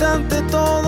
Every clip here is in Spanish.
instante todo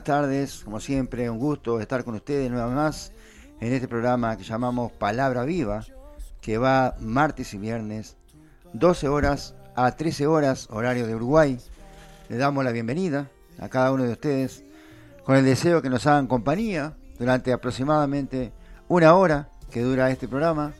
Buenas tardes, como siempre, un gusto estar con ustedes nueva más en este programa que llamamos Palabra Viva, que va martes y viernes, 12 horas a 13 horas, horario de Uruguay. Le damos la bienvenida a cada uno de ustedes con el deseo que nos hagan compañía durante aproximadamente una hora que dura este programa.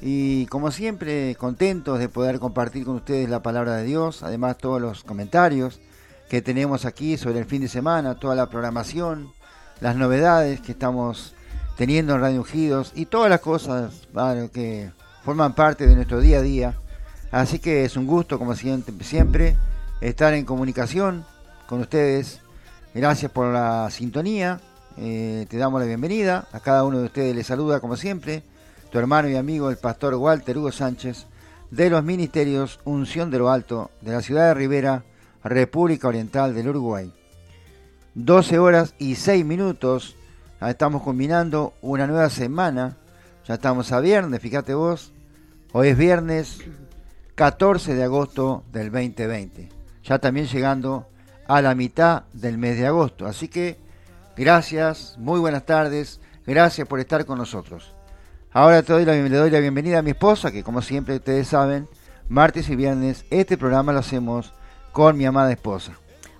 Y como siempre, contentos de poder compartir con ustedes la palabra de Dios, además todos los comentarios que tenemos aquí sobre el fin de semana, toda la programación, las novedades que estamos teniendo en Radio Ungidos y todas las cosas que forman parte de nuestro día a día. Así que es un gusto, como siempre, siempre, estar en comunicación con ustedes. Gracias por la sintonía. Eh, te damos la bienvenida. A cada uno de ustedes les saluda, como siempre, tu hermano y amigo, el pastor Walter Hugo Sánchez, de los ministerios Unción de lo Alto, de la ciudad de Rivera, República Oriental del Uruguay. 12 horas y 6 minutos. Estamos combinando una nueva semana. Ya estamos a viernes, fíjate vos. Hoy es viernes 14 de agosto del 2020. Ya también llegando a la mitad del mes de agosto. Así que gracias, muy buenas tardes. Gracias por estar con nosotros. Ahora te doy la, le doy la bienvenida a mi esposa, que como siempre ustedes saben, martes y viernes este programa lo hacemos con mi amada esposa.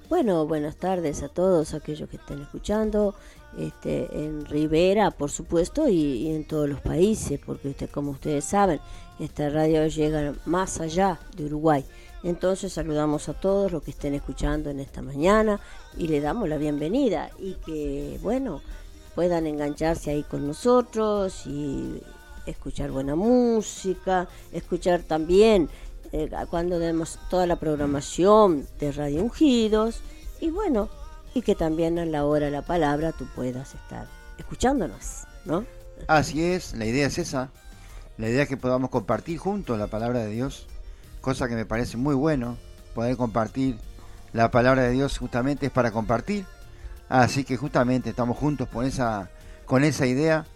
Bueno, buenas tardes a todos aquellos que estén escuchando este, en Rivera, por supuesto, y, y en todos los países, porque usted, como ustedes saben, esta radio llega más allá de Uruguay. Entonces saludamos a todos los que estén escuchando en esta mañana y le damos la bienvenida y que, bueno, puedan engancharse ahí con nosotros y escuchar buena música, escuchar también eh, cuando demos toda la programación de Radio Ungidos y bueno, y que también a la hora de la palabra tú puedas estar escuchándonos, ¿no? Así es, la idea es esa. La idea es que podamos compartir juntos la palabra de Dios, cosa que me parece muy bueno, poder compartir la palabra de Dios justamente es para compartir. Así que justamente estamos juntos con esa, con esa idea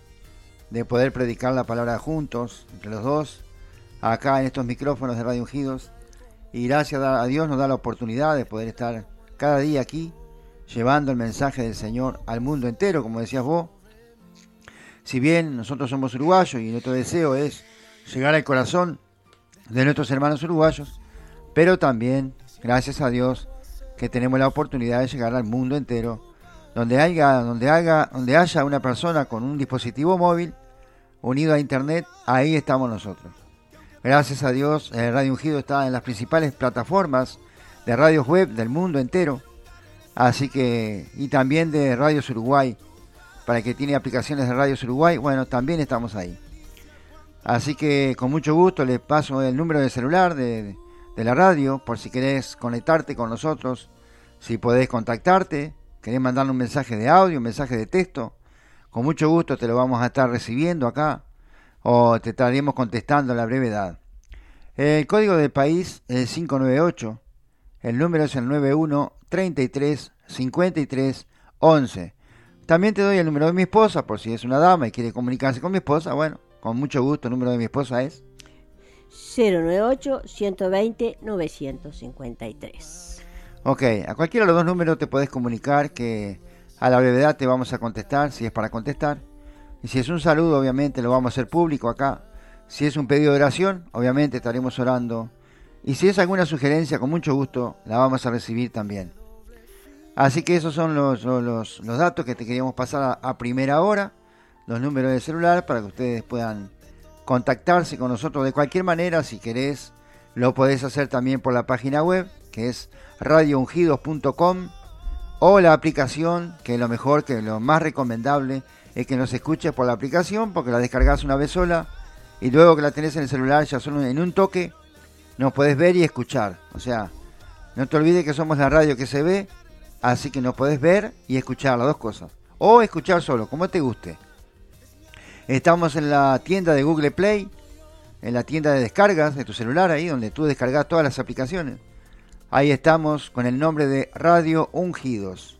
de poder predicar la palabra juntos, entre los dos, acá en estos micrófonos de Radio Ungidos. Y gracias a Dios nos da la oportunidad de poder estar cada día aquí, llevando el mensaje del Señor al mundo entero, como decías vos. Si bien nosotros somos uruguayos y nuestro deseo es llegar al corazón de nuestros hermanos uruguayos, pero también, gracias a Dios, que tenemos la oportunidad de llegar al mundo entero, donde haya, donde haga, donde haya una persona con un dispositivo móvil unido a internet, ahí estamos nosotros. Gracias a Dios, el Radio Ungido está en las principales plataformas de radios web del mundo entero, así que y también de Radios Uruguay, para el que tiene aplicaciones de Radios Uruguay, bueno, también estamos ahí. Así que con mucho gusto les paso el número de celular de, de la radio, por si querés conectarte con nosotros, si podés contactarte, querés mandarle un mensaje de audio, un mensaje de texto, con mucho gusto te lo vamos a estar recibiendo acá o te estaremos contestando a la brevedad. El código del país es el 598, el número es el 91 33 53 11. También te doy el número de mi esposa, por si es una dama y quiere comunicarse con mi esposa, bueno, con mucho gusto, el número de mi esposa es 098 120 953. Ok, a cualquiera de los dos números te podés comunicar que a la brevedad te vamos a contestar, si es para contestar. Y si es un saludo, obviamente lo vamos a hacer público acá. Si es un pedido de oración, obviamente estaremos orando. Y si es alguna sugerencia, con mucho gusto la vamos a recibir también. Así que esos son los, los, los datos que te queríamos pasar a, a primera hora, los números de celular para que ustedes puedan contactarse con nosotros de cualquier manera. Si querés, lo podés hacer también por la página web, que es radioungidos.com, o la aplicación, que es lo mejor, que es lo más recomendable, es que nos escuches por la aplicación, porque la descargas una vez sola, y luego que la tenés en el celular, ya solo en un toque, nos podés ver y escuchar. O sea, no te olvides que somos la radio que se ve, así que nos podés ver y escuchar las dos cosas. O escuchar solo, como te guste. Estamos en la tienda de Google Play, en la tienda de descargas de tu celular, ahí donde tú descargas todas las aplicaciones. Ahí estamos con el nombre de Radio Ungidos.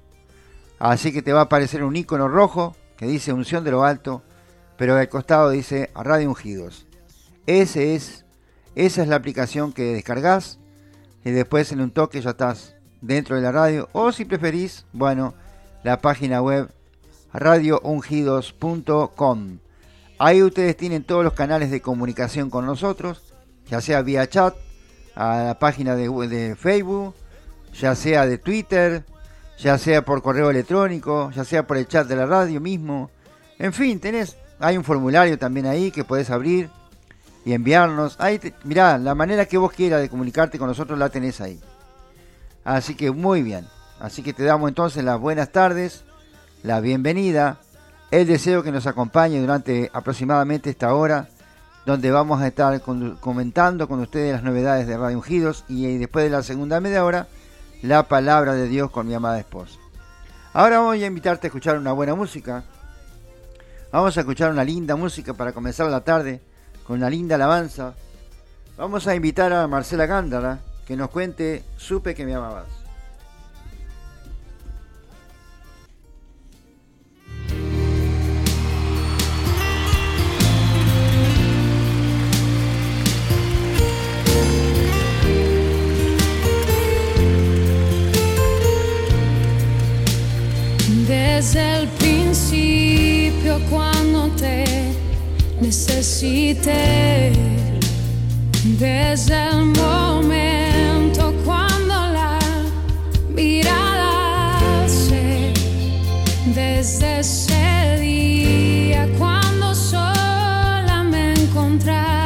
Así que te va a aparecer un icono rojo que dice Unción de lo Alto, pero al costado dice Radio Ungidos. Ese es, esa es la aplicación que descargas y después en un toque ya estás dentro de la radio. O si preferís, bueno, la página web radioungidos.com. Ahí ustedes tienen todos los canales de comunicación con nosotros, ya sea vía chat, a la página de, de, Facebook, ya sea de Twitter, ya sea por correo electrónico, ya sea por el chat de la radio mismo. En fin, tenés, hay un formulario también ahí que podés abrir y enviarnos. Ahí te, mirá, la manera que vos quieras de comunicarte con nosotros la tenés ahí. Así que muy bien. Así que te damos entonces las buenas tardes, la bienvenida, el deseo que nos acompañe durante aproximadamente esta hora donde vamos a estar con, comentando con ustedes las novedades de Radio Ungidos y, y, después de la segunda media hora, la palabra de Dios con mi amada esposa. Ahora voy a invitarte a escuchar una buena música. Vamos a escuchar una linda música para comenzar la tarde, con una linda alabanza. Vamos a invitar a Marcela Gándara que nos cuente Supe que me amabas. desde el principio cuando te necesité, desde el momento cuando la mirada se, desde ese día cuando sola me encontraste.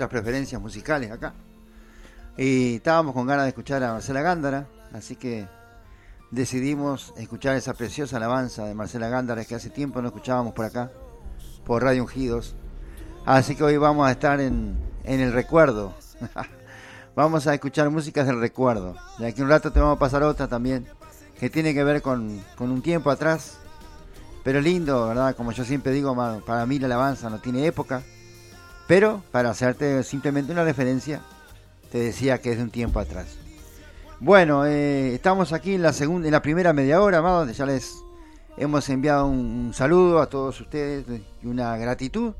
nuestras preferencias musicales acá. Y estábamos con ganas de escuchar a Marcela Gándara, así que decidimos escuchar esa preciosa alabanza de Marcela Gándara que hace tiempo no escuchábamos por acá, por Radio Ungidos. Así que hoy vamos a estar en, en el recuerdo. vamos a escuchar músicas del recuerdo. De aquí un rato te vamos a pasar otra también, que tiene que ver con, con un tiempo atrás. Pero lindo, ¿verdad? Como yo siempre digo, para mí la alabanza no tiene época. Pero para hacerte simplemente una referencia, te decía que es de un tiempo atrás. Bueno, eh, estamos aquí en la, segunda, en la primera media hora, amados. Ya les hemos enviado un, un, saludo a todos ustedes y una gratitud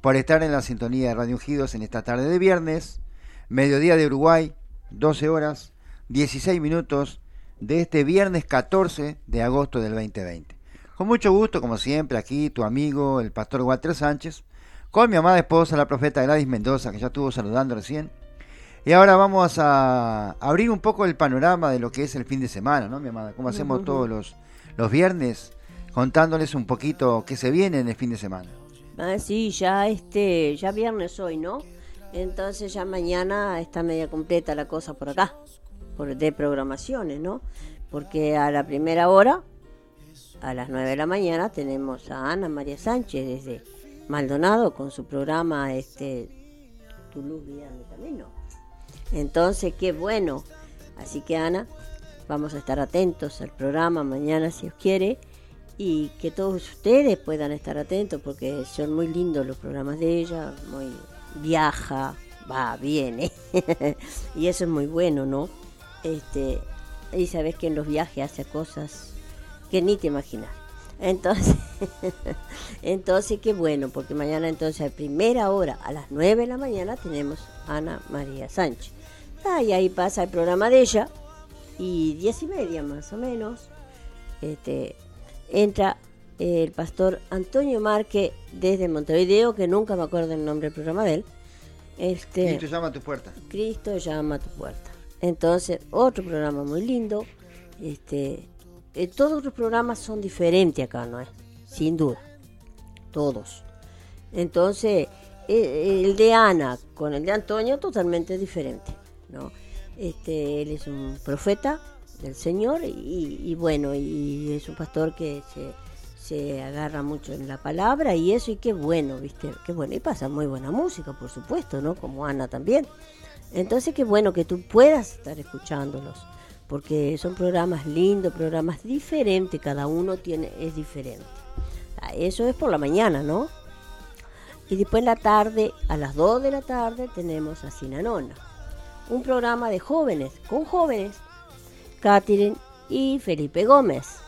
por estar en la sintonía de Radio Ungidos en esta tarde de viernes, mediodía de Uruguay, 12 horas, 16 minutos de este viernes 14 de agosto del 2020. Con mucho gusto, como siempre, aquí tu amigo, el pastor Walter Sánchez, con mi amada esposa, la profeta Gladys Mendoza, que ya estuvo saludando recién. Y ahora vamos a abrir un poco el panorama de lo que es el fin de semana, ¿no, mi amada? Como hacemos todos los, los viernes, contándoles un poquito qué se viene en el fin de semana. Ah, sí, ya este, ya viernes hoy, ¿no? Entonces ya mañana está media completa la cosa por acá, por de programaciones, ¿no? Porque a la primera hora, a las 9 de la mañana, tenemos a Ana María Sánchez desde Maldonado con su programa este Tu luz guía mi camino. Entonces, qué bueno. Así que Ana, vamos a estar atentos al programa mañana si os quiere y que todos ustedes puedan estar atentos porque son muy lindos los programas de ella, muy viaja, va, viene y eso es muy bueno, ¿no? Este, y sabes que en los viajes hace cosas que ni te imaginas. Entonces, entonces qué bueno, porque mañana entonces a primera hora, a las 9 de la mañana, tenemos Ana María Sánchez. Ah, y ahí pasa el programa de ella, y diez y media más o menos, este, entra el pastor Antonio Marque desde Montevideo, que nunca me acuerdo el nombre del programa de él. Este, Cristo llama a tu puerta. Cristo llama a tu puerta. Entonces, otro programa muy lindo. Este, eh, todos los programas son diferentes acá, ¿no es? Sin duda. Todos. Entonces, eh, el de Ana con el de Antonio totalmente diferente, ¿no? Este, él es un profeta del Señor y, y bueno, y es un pastor que se, se agarra mucho en la palabra y eso, y qué bueno, ¿viste? Qué bueno. Y pasa muy buena música, por supuesto, ¿no? Como Ana también. Entonces, qué bueno que tú puedas estar escuchándolos, porque son programas lindos, programas diferentes, cada uno tiene es diferente. Eso es por la mañana, ¿no? Y después en la tarde, a las 2 de la tarde, tenemos a Sinanona, un programa de jóvenes, con jóvenes, Catherine y Felipe Gómez.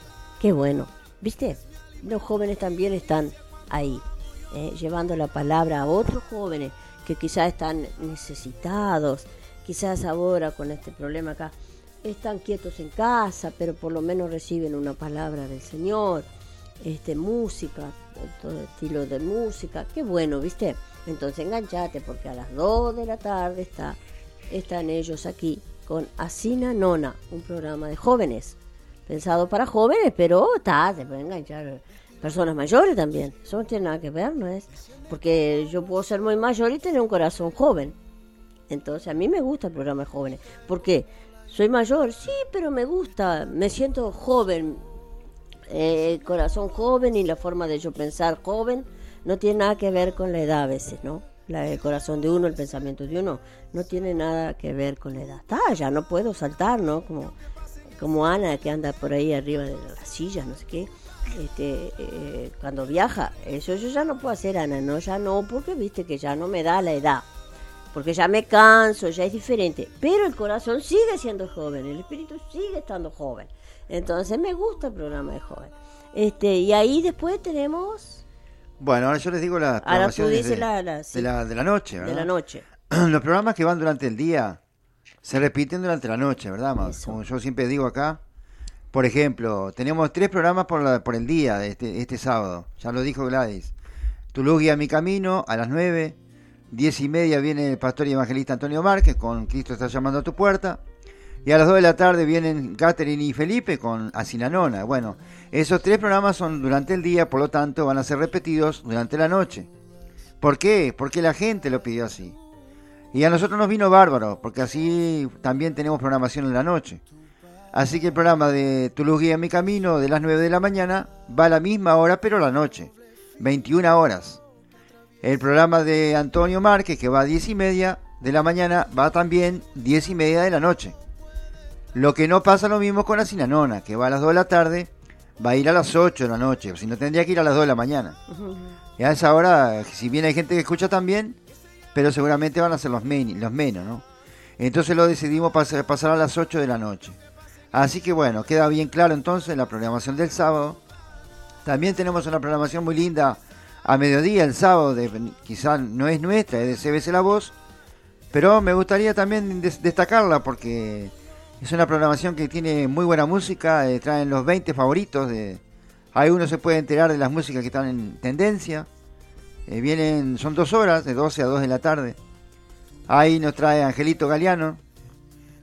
Qué bueno, ¿viste? Los jóvenes también están ahí, eh, llevando la palabra a otros jóvenes que quizás están necesitados, quizás ahora con este problema acá están quietos en casa, pero por lo menos reciben una palabra del Señor, este música, todo estilo de música, qué bueno, ¿viste? Entonces enganchate porque a las 2 de la tarde está, están ellos aquí con Asina Nona, un programa de jóvenes, pensado para jóvenes, pero está, se puede enganchar personas mayores también, eso no tiene nada que ver, ¿no es? Porque yo puedo ser muy mayor y tener un corazón joven. Entonces a mí me gusta el programa de jóvenes. ¿Por qué? Soy mayor, sí, pero me gusta, me siento joven, eh, corazón joven y la forma de yo pensar joven no tiene nada que ver con la edad a veces, ¿no? La, el corazón de uno, el pensamiento de uno, no tiene nada que ver con la edad. Está, ya no puedo saltar, ¿no? Como, como Ana que anda por ahí arriba de las sillas, no sé qué. Este, eh, cuando viaja, eso yo ya no puedo hacer, Ana, no, ya no, porque viste que ya no me da la edad porque ya me canso, ya es diferente. Pero el corazón sigue siendo joven, el espíritu sigue estando joven. Entonces me gusta el programa de joven. Este, y ahí después tenemos Bueno, ahora yo les digo las programaciones dices de, la- la- sí. de la, de la noche, de ¿verdad? la noche. Los programas que van durante el día se repiten durante la noche, ¿verdad? Eso. Como yo siempre digo acá. Por ejemplo, tenemos tres programas por, la- por el día de este, este sábado. Ya lo dijo Gladys. Tu luz guía mi camino a las 9. Diez y media viene el pastor y evangelista Antonio Márquez con Cristo está llamando a tu puerta. Y a las 2 de la tarde vienen Catherine y Felipe con Asinanona. Bueno, esos tres programas son durante el día, por lo tanto van a ser repetidos durante la noche. ¿Por qué? Porque la gente lo pidió así. Y a nosotros nos vino bárbaro, porque así también tenemos programación en la noche. Así que el programa de Tu luz guía mi camino de las 9 de la mañana va a la misma hora, pero la noche, 21 horas. El programa de Antonio Márquez, que va a 10 y media de la mañana, va también 10 y media de la noche. Lo que no pasa lo mismo con la Sinanona, que va a las 2 de la tarde, va a ir a las 8 de la noche, si no tendría que ir a las 2 de la mañana. Y a esa hora, si bien hay gente que escucha también, pero seguramente van a ser los, men- los menos, ¿no? Entonces lo decidimos pas- pasar a las 8 de la noche. Así que bueno, queda bien claro entonces la programación del sábado. También tenemos una programación muy linda a mediodía el sábado, de, quizás no es nuestra, es de CBC La Voz, pero me gustaría también des- destacarla porque es una programación que tiene muy buena música, eh, traen los 20 favoritos, de, ahí uno se puede enterar de las músicas que están en tendencia. Eh, vienen, son dos horas, de 12 a 2 de la tarde. Ahí nos trae Angelito Galeano,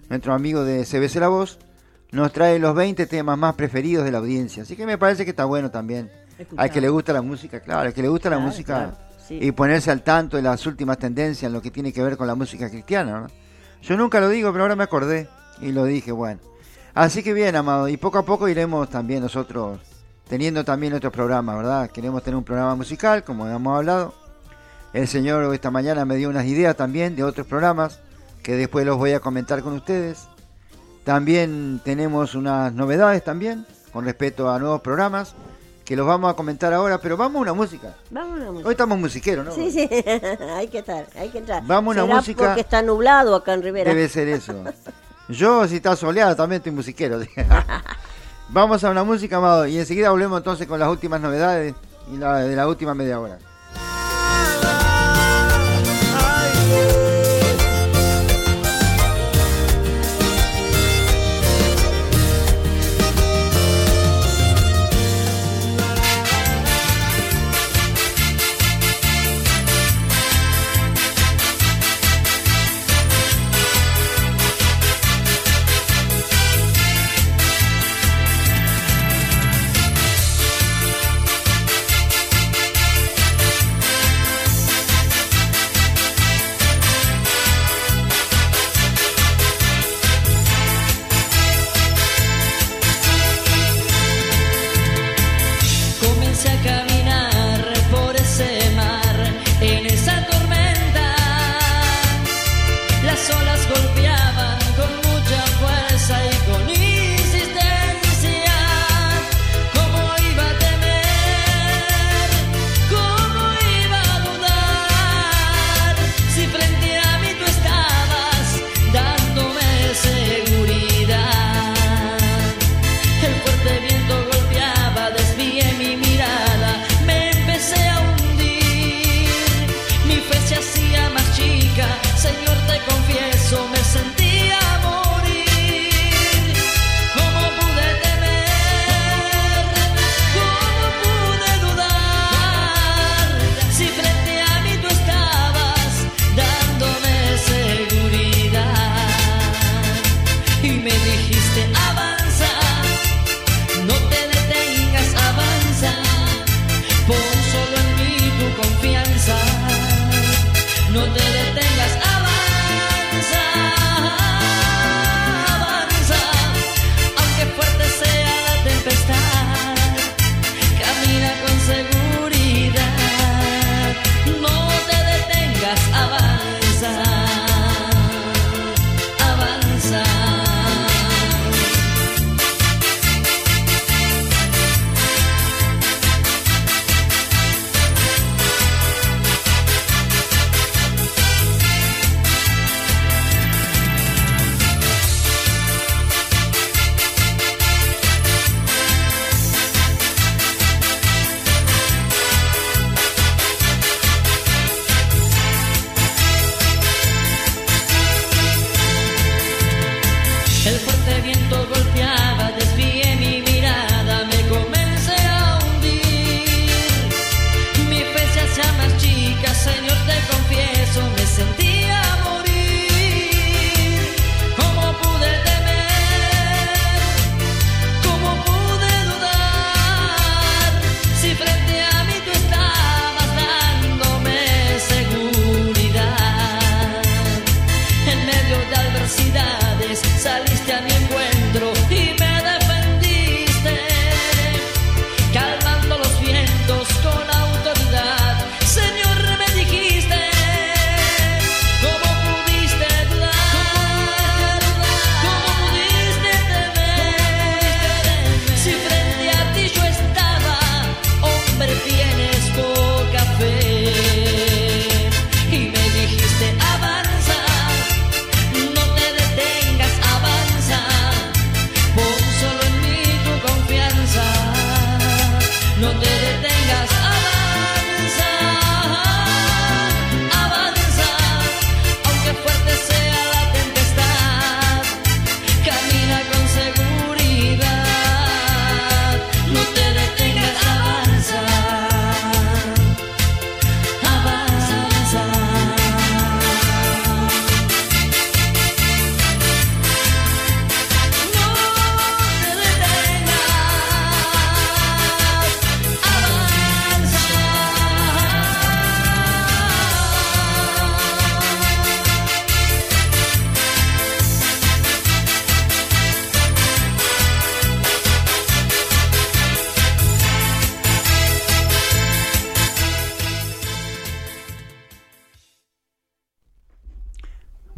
nuestro amigo de CBC La Voz, nos trae los 20 temas más preferidos de la audiencia. Así que me parece que está bueno también. Al que le gusta la música, claro, al que le gusta la música claro, sí. y ponerse al tanto de las últimas tendencias en lo que tiene que ver con la música cristiana. ¿no? Yo nunca lo digo, pero ahora me acordé y lo dije, bueno. Así que bien, amado, y poco a poco iremos también nosotros teniendo también nuestros programas, ¿verdad? Queremos tener un programa musical, como hemos hablado. El señor esta mañana me dio unas ideas también de otros programas que después los voy a comentar con ustedes. También tenemos unas novedades también con respecto a nuevos programas que los vamos a comentar ahora, pero vamos a una música. Vamos a una música. Hoy estamos musiqueros, ¿no? Sí, sí, hay que estar, hay que entrar. Vamos a una ¿Será música- porque está nublado acá en Rivera. Debe ser eso. Yo, si está soleado, también estoy musiquero. Vamos a una música, amado, y enseguida volvemos entonces con las últimas novedades y la, de la última media hora.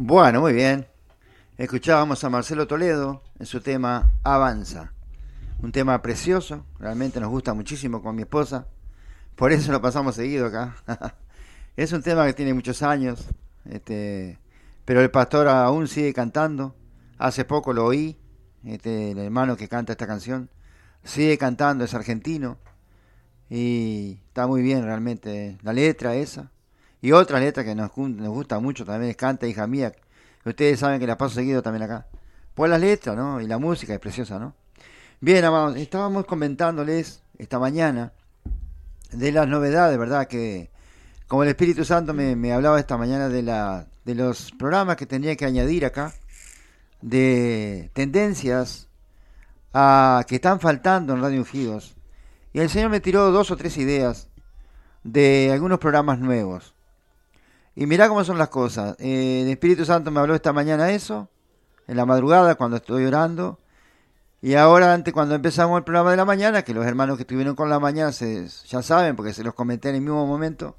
Bueno, muy bien. Escuchábamos a Marcelo Toledo en su tema Avanza. Un tema precioso, realmente nos gusta muchísimo con mi esposa. Por eso lo pasamos seguido acá. es un tema que tiene muchos años, este, pero el pastor aún sigue cantando. Hace poco lo oí, este, el hermano que canta esta canción. Sigue cantando, es argentino. Y está muy bien realmente la letra esa. Y otra letra que nos, gu- nos gusta mucho también es Canta, hija mía. Ustedes saben que la paso seguido también acá. Pues las letras, ¿no? Y la música es preciosa, ¿no? Bien, amados, estábamos comentándoles esta mañana de las novedades, ¿verdad? Que como el Espíritu Santo me, hablaba esta mañana de, la, de los programas que tenía que añadir acá, de tendencias a, que están faltando en Radio Ungidos. Y el Señor me tiró dos o tres ideas de algunos programas nuevos. Y mirá cómo son las cosas. Eh, el Espíritu Santo me habló esta mañana eso, en la madrugada cuando estoy orando. Y ahora, antes, cuando empezamos el programa de la mañana, que los hermanos que estuvieron con la mañana se, ya saben, porque se los comenté en el mismo momento,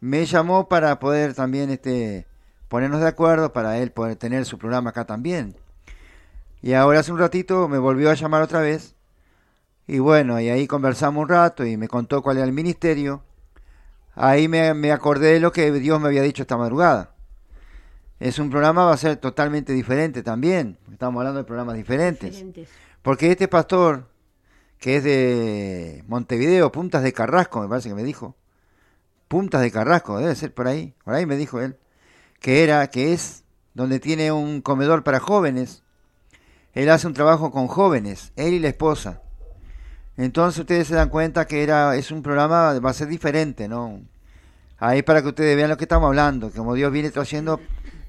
me llamó para poder también este, ponernos de acuerdo, para él poder tener su programa acá también. Y ahora hace un ratito me volvió a llamar otra vez. Y bueno, y ahí conversamos un rato y me contó cuál era el ministerio. Ahí me, me acordé de lo que Dios me había dicho esta madrugada. Es un programa, va a ser totalmente diferente también. Estamos hablando de programas diferentes. Diferentes. Porque este pastor, que es de Montevideo, Puntas de Carrasco, me parece que me dijo. Puntas de Carrasco, debe ser por ahí. Por ahí me dijo él. Que era, que es donde tiene un comedor para jóvenes. Él hace un trabajo con jóvenes, él y la esposa. Entonces ustedes se dan cuenta que era, es un programa, va a ser diferente, ¿no? Ahí para que ustedes vean lo que estamos hablando, como Dios viene trayendo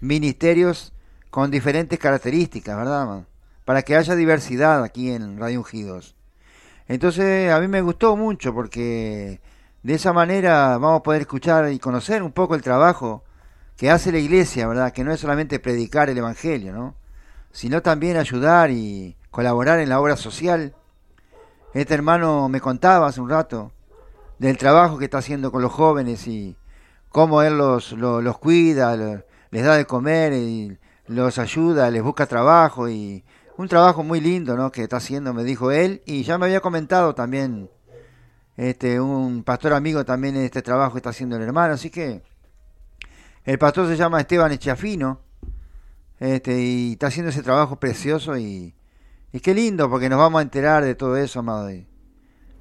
ministerios con diferentes características, ¿verdad? Para que haya diversidad aquí en Radio Ungidos. Entonces a mí me gustó mucho porque de esa manera vamos a poder escuchar y conocer un poco el trabajo que hace la iglesia, ¿verdad? Que no es solamente predicar el Evangelio, ¿no? Sino también ayudar y colaborar en la obra social. Este hermano me contaba hace un rato del trabajo que está haciendo con los jóvenes y cómo él los, los, cuida, les da de comer y los ayuda, les busca trabajo y un trabajo muy lindo, ¿no? Que está haciendo, me dijo él y ya me había comentado también este un pastor amigo también en este trabajo que está haciendo el hermano, así que el pastor se llama Esteban Echiafino este y está haciendo ese trabajo precioso y y qué lindo porque nos vamos a enterar de todo eso, amado,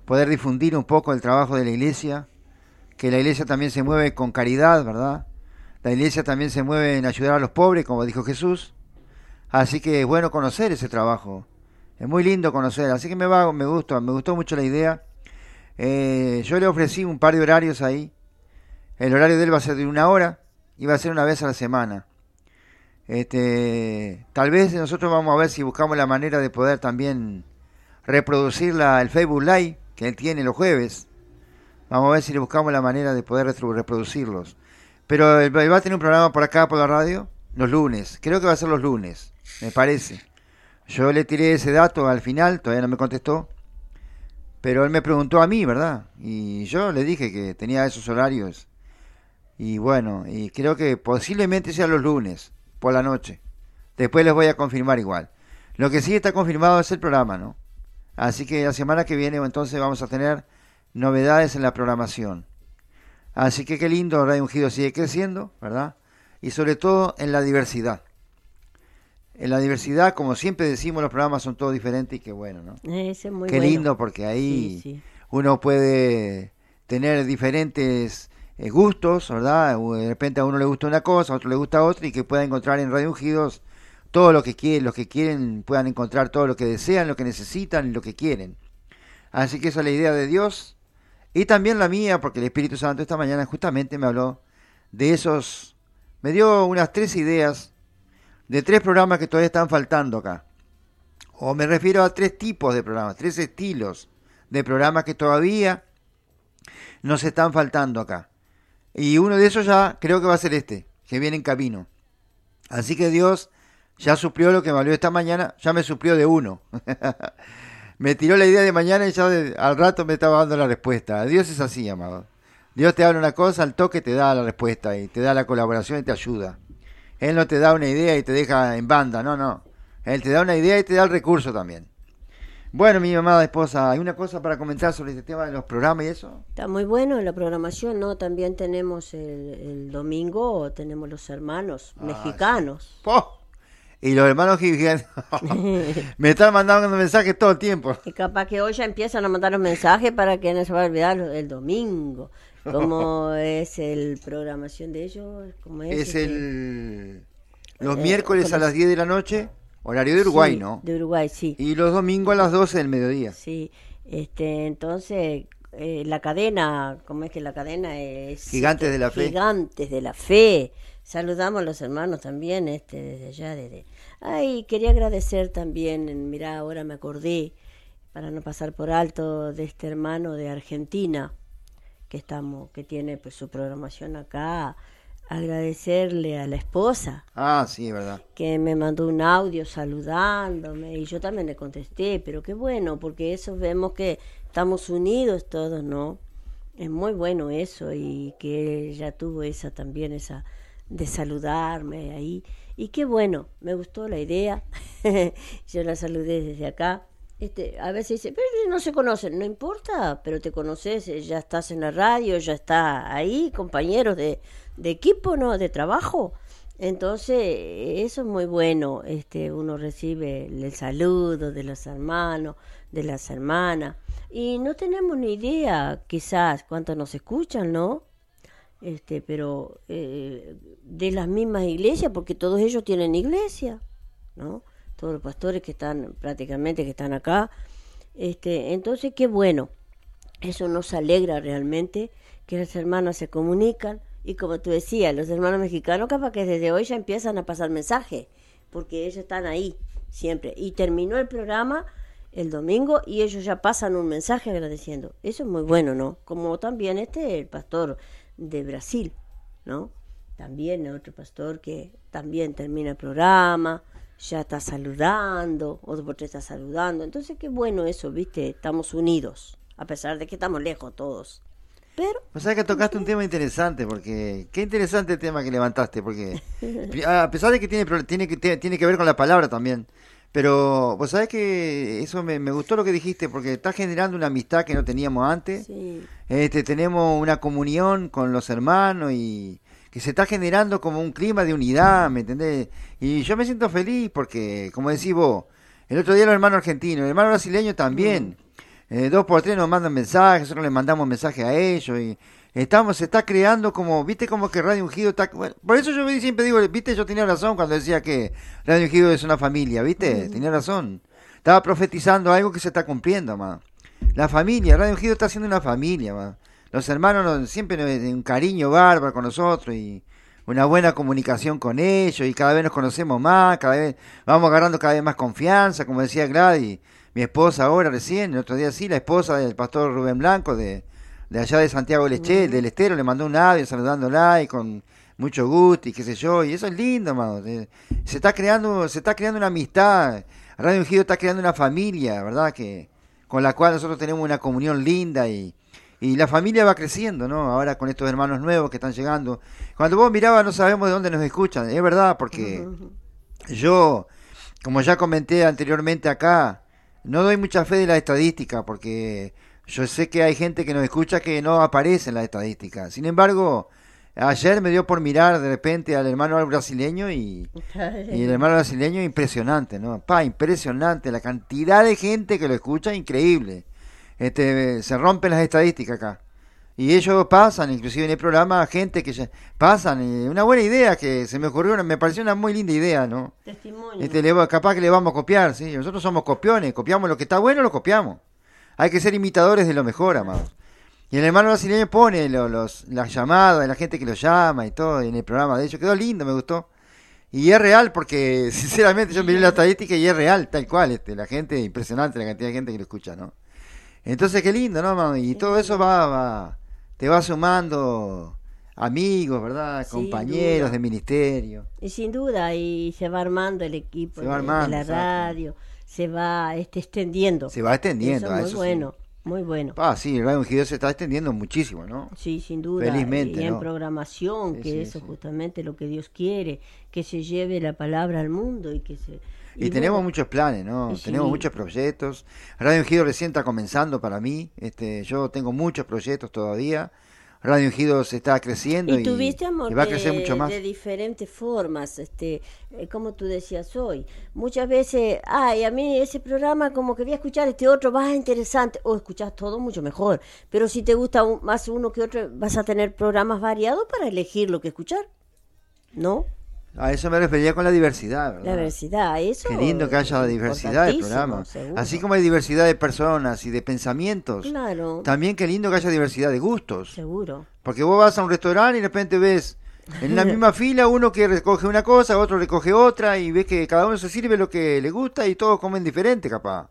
poder difundir un poco el trabajo de la iglesia, que la iglesia también se mueve con caridad, ¿verdad? La iglesia también se mueve en ayudar a los pobres, como dijo Jesús. Así que es bueno conocer ese trabajo. Es muy lindo conocer. Así que me va, me gustó, me gustó mucho la idea. Eh, yo le ofrecí un par de horarios ahí. El horario de él va a ser de una hora y va a ser una vez a la semana. Este, tal vez nosotros vamos a ver si buscamos la manera de poder también reproducir la, el Facebook Live que él tiene los jueves. Vamos a ver si le buscamos la manera de poder reproducirlos. Pero él va a tener un programa por acá, por la radio, los lunes. Creo que va a ser los lunes, me parece. Yo le tiré ese dato al final, todavía no me contestó. Pero él me preguntó a mí, ¿verdad? Y yo le dije que tenía esos horarios. Y bueno, y creo que posiblemente sea los lunes, por la noche. Después les voy a confirmar igual. Lo que sí está confirmado es el programa, ¿no? Así que la semana que viene entonces vamos a tener novedades en la programación. Así que qué lindo, Radio Ungido sigue creciendo, ¿verdad? Y sobre todo en la diversidad. En la diversidad, como siempre decimos, los programas son todos diferentes y qué bueno, ¿no? Ese es muy qué bueno. lindo porque ahí Sí, sí. uno puede tener diferentes eh, gustos, ¿verdad? De repente a uno le gusta una cosa, a otro le gusta otra y que pueda encontrar en Radio Ungidos todo lo que quieren, los que quieren puedan encontrar todo lo que desean, lo que necesitan lo que quieren. Así que esa es la idea de Dios y también la mía, porque el Espíritu Santo esta mañana justamente me habló de esos, me dio unas tres ideas de tres programas que todavía están faltando acá. O me refiero a tres tipos de programas, tres estilos de programas que todavía nos están faltando acá. Y uno de esos ya creo que va a ser este, que viene en camino. Así que Dios ya suplió lo que habló esta mañana, ya me suplió de uno. me tiró la idea de mañana y ya de- al rato me estaba dando la respuesta. Dios es así, amado. Dios te habla una cosa, al toque te da la respuesta y te da la colaboración y te ayuda. Él no te da una idea y te deja en banda, no, no. Él te da una idea y te da el recurso también. Bueno, mi amada esposa, ¿hay una cosa para comentar sobre este tema de los programas y eso? Está muy bueno la programación, ¿no? También tenemos el, el domingo, tenemos los hermanos Ah, mexicanos. ¡Po! Y los hermanos me están mandando mensajes todo el tiempo. Y capaz que hoy ya empiezan a mandar los mensajes para que no se va a olvidar el domingo. ¿Cómo es el programación de ellos? ¿Cómo es? Es el los Eh, miércoles a ¿cómo las 10 de la noche, horario de Uruguay, sí, ¿no? De Uruguay, sí. Y los domingos a las 12 del mediodía. Sí, este, entonces eh, la cadena, ¿cómo es que la cadena es? Gigantes de la Fe. Gigantes de la Fe. Saludamos a los hermanos también, este, desde allá, desde. Ay, quería agradecer también, mirá, ahora me acordé, para no pasar por alto, de este hermano de Argentina, que estamos, que tiene pues su programación acá, agradecerle a la esposa, Ah, sí, verdad. que me mandó un audio saludándome y yo también le contesté, pero qué bueno, porque eso vemos que estamos unidos todos, ¿no? Es muy bueno eso y que ella tuvo esa también, esa de saludarme ahí. Y qué bueno, me gustó la idea. yo la saludé desde acá. Este, a veces dice, pero no se conocen, no importa, pero te conoces, eh, ya estás en la radio, ya está ahí, compañeros de, equipo, ¿no? De trabajo. Entonces, eso es muy bueno, este, uno recibe el saludo de los hermanos, de las hermanas, y no tenemos ni idea, quizás, cuántos nos escuchan, ¿no? Este, pero eh, de las mismas iglesias, porque todos ellos tienen iglesia, ¿no? Todos los pastores que están, prácticamente que están acá, este, entonces qué bueno, eso nos alegra realmente que las hermanas se comunican y como tú decías, los hermanos mexicanos capaz que desde hoy ya empiezan a pasar mensajes, porque ellos están ahí siempre. Y terminó el programa el domingo y ellos ya pasan un mensaje agradeciendo. Eso es muy bueno, ¿no? Como también este, el pastor de Brasil, ¿no? También otro pastor que también termina el programa, ya está saludando, otro tres está saludando. Entonces, qué bueno eso, ¿viste? Estamos unidos, a pesar de que estamos lejos todos. Pero, sabes que tocaste un tema interesante, porque qué interesante el tema que levantaste, porque a pesar de que tiene tiene que te- tiene que ver con la palabra también, pero vos sabés que eso me, me gustó lo que dijiste, porque está generando una amistad que no teníamos antes, sí, este tenemos una comunión con los hermanos y que se está generando como un clima de unidad, ¿me entendés? Y yo me siento feliz porque, como decís vos, el otro día los hermanos argentinos, el hermano brasileño también. Eh, dos por tres nos mandan mensajes, nosotros les mandamos mensajes a ellos y estamos, se está creando como, viste como que Radio Ungido está, bueno, por eso yo siempre digo, viste, yo tenía razón cuando decía que Radio Ungido es una familia, viste, tenía razón, estaba profetizando algo que se está cumpliendo, ma. La familia, Radio Ungido está siendo una familia, ma. Los hermanos nos- siempre nos- un cariño bárbaro con nosotros y una buena comunicación con ellos y cada vez nos conocemos más, cada vez vamos agarrando cada vez más confianza, como decía Gladys, mi esposa ahora recién, el otro día sí, la esposa del pastor Rubén Blanco de, de allá de Santiago del, Eche- del Estero, le mandó un audio saludándola y con mucho gusto y qué sé yo, y eso es lindo, mano. Se, se está creando, se está creando una amistad, Radio Ungido está creando una familia, ¿verdad? Que con la cual nosotros tenemos una comunión linda y, y la familia va creciendo, ¿no? Ahora con estos hermanos nuevos que están llegando. Cuando vos mirabas no sabemos de dónde nos escuchan, es verdad, porque yo, como ya comenté anteriormente acá, no doy mucha fe de la estadística, porque yo sé que hay gente que nos escucha que no aparece en la estadística. Sin embargo, ayer me dio por mirar de repente al hermano brasileño y, y el hermano brasileño impresionante, ¿no? Pa, impresionante, la cantidad de gente que lo escucha, increíble. Este, se rompen las estadísticas acá. Y ellos pasan, inclusive en el programa, gente que ya pasan. y una buena idea que se me ocurrió, me pareció una muy linda idea, ¿no? testimonio. Este, le capaz que le vamos a copiar, ¿sí? Nosotros somos copiones, copiamos lo que está bueno, lo copiamos. Hay que ser imitadores de lo mejor, amados. Y el hermano brasileño pone lo- los, las llamadas de la gente que lo llama y todo, y en el programa de ellos. Quedó lindo, me gustó. Y es real porque, sinceramente, yo miré la estadística y es real, tal cual. Este, la gente, impresionante la cantidad de gente que lo escucha, ¿no? Entonces, qué lindo, ¿no, mami? Y todo eso va, va, te va sumando amigos, ¿verdad? Sin Compañeros duda. de ministerio. Y sin duda, y se va armando el equipo Se va de- de, armando, la exacto. radio, se va este, extendiendo. Se va extendiendo, Eso muy eso sí. bueno. muy bueno. Ah, sí, Radio Ungido se está extendiendo muchísimo, ¿no? Sí, sin duda. Felizmente, y en ¿no? programación, Sí, que sí, eso justamente lo que Dios quiere, que se lleve la palabra al mundo y que se... Y, tenemos bueno, muchos planes, ¿no? sí. Tenemos muchos proyectos. Radio Ungido recién está comenzando para mí. Este, yo tengo muchos proyectos todavía. Radio Ungido se está creciendo y, Y tuviste, amor, y va a de, crecer mucho más. de diferentes formas, este, eh, como tú decías hoy. Muchas veces, ay, a mí ese programa como que voy a escuchar este otro más interesante, o escuchás todo mucho mejor. Pero si te gusta un- más uno que otro, vas a tener programas variados para elegir lo que escuchar, ¿no? A eso me refería con la diversidad, ¿verdad? La diversidad, eso. Qué lindo que haya diversidad de programas. seguro. Así como hay diversidad de personas y de pensamientos, Claro, también qué lindo que haya diversidad de gustos. seguro. Porque vos vas a un restaurante y de repente ves en la misma fila uno que recoge una cosa, otro recoge otra y ves que cada uno se sirve lo que le gusta y todos comen diferente capaz.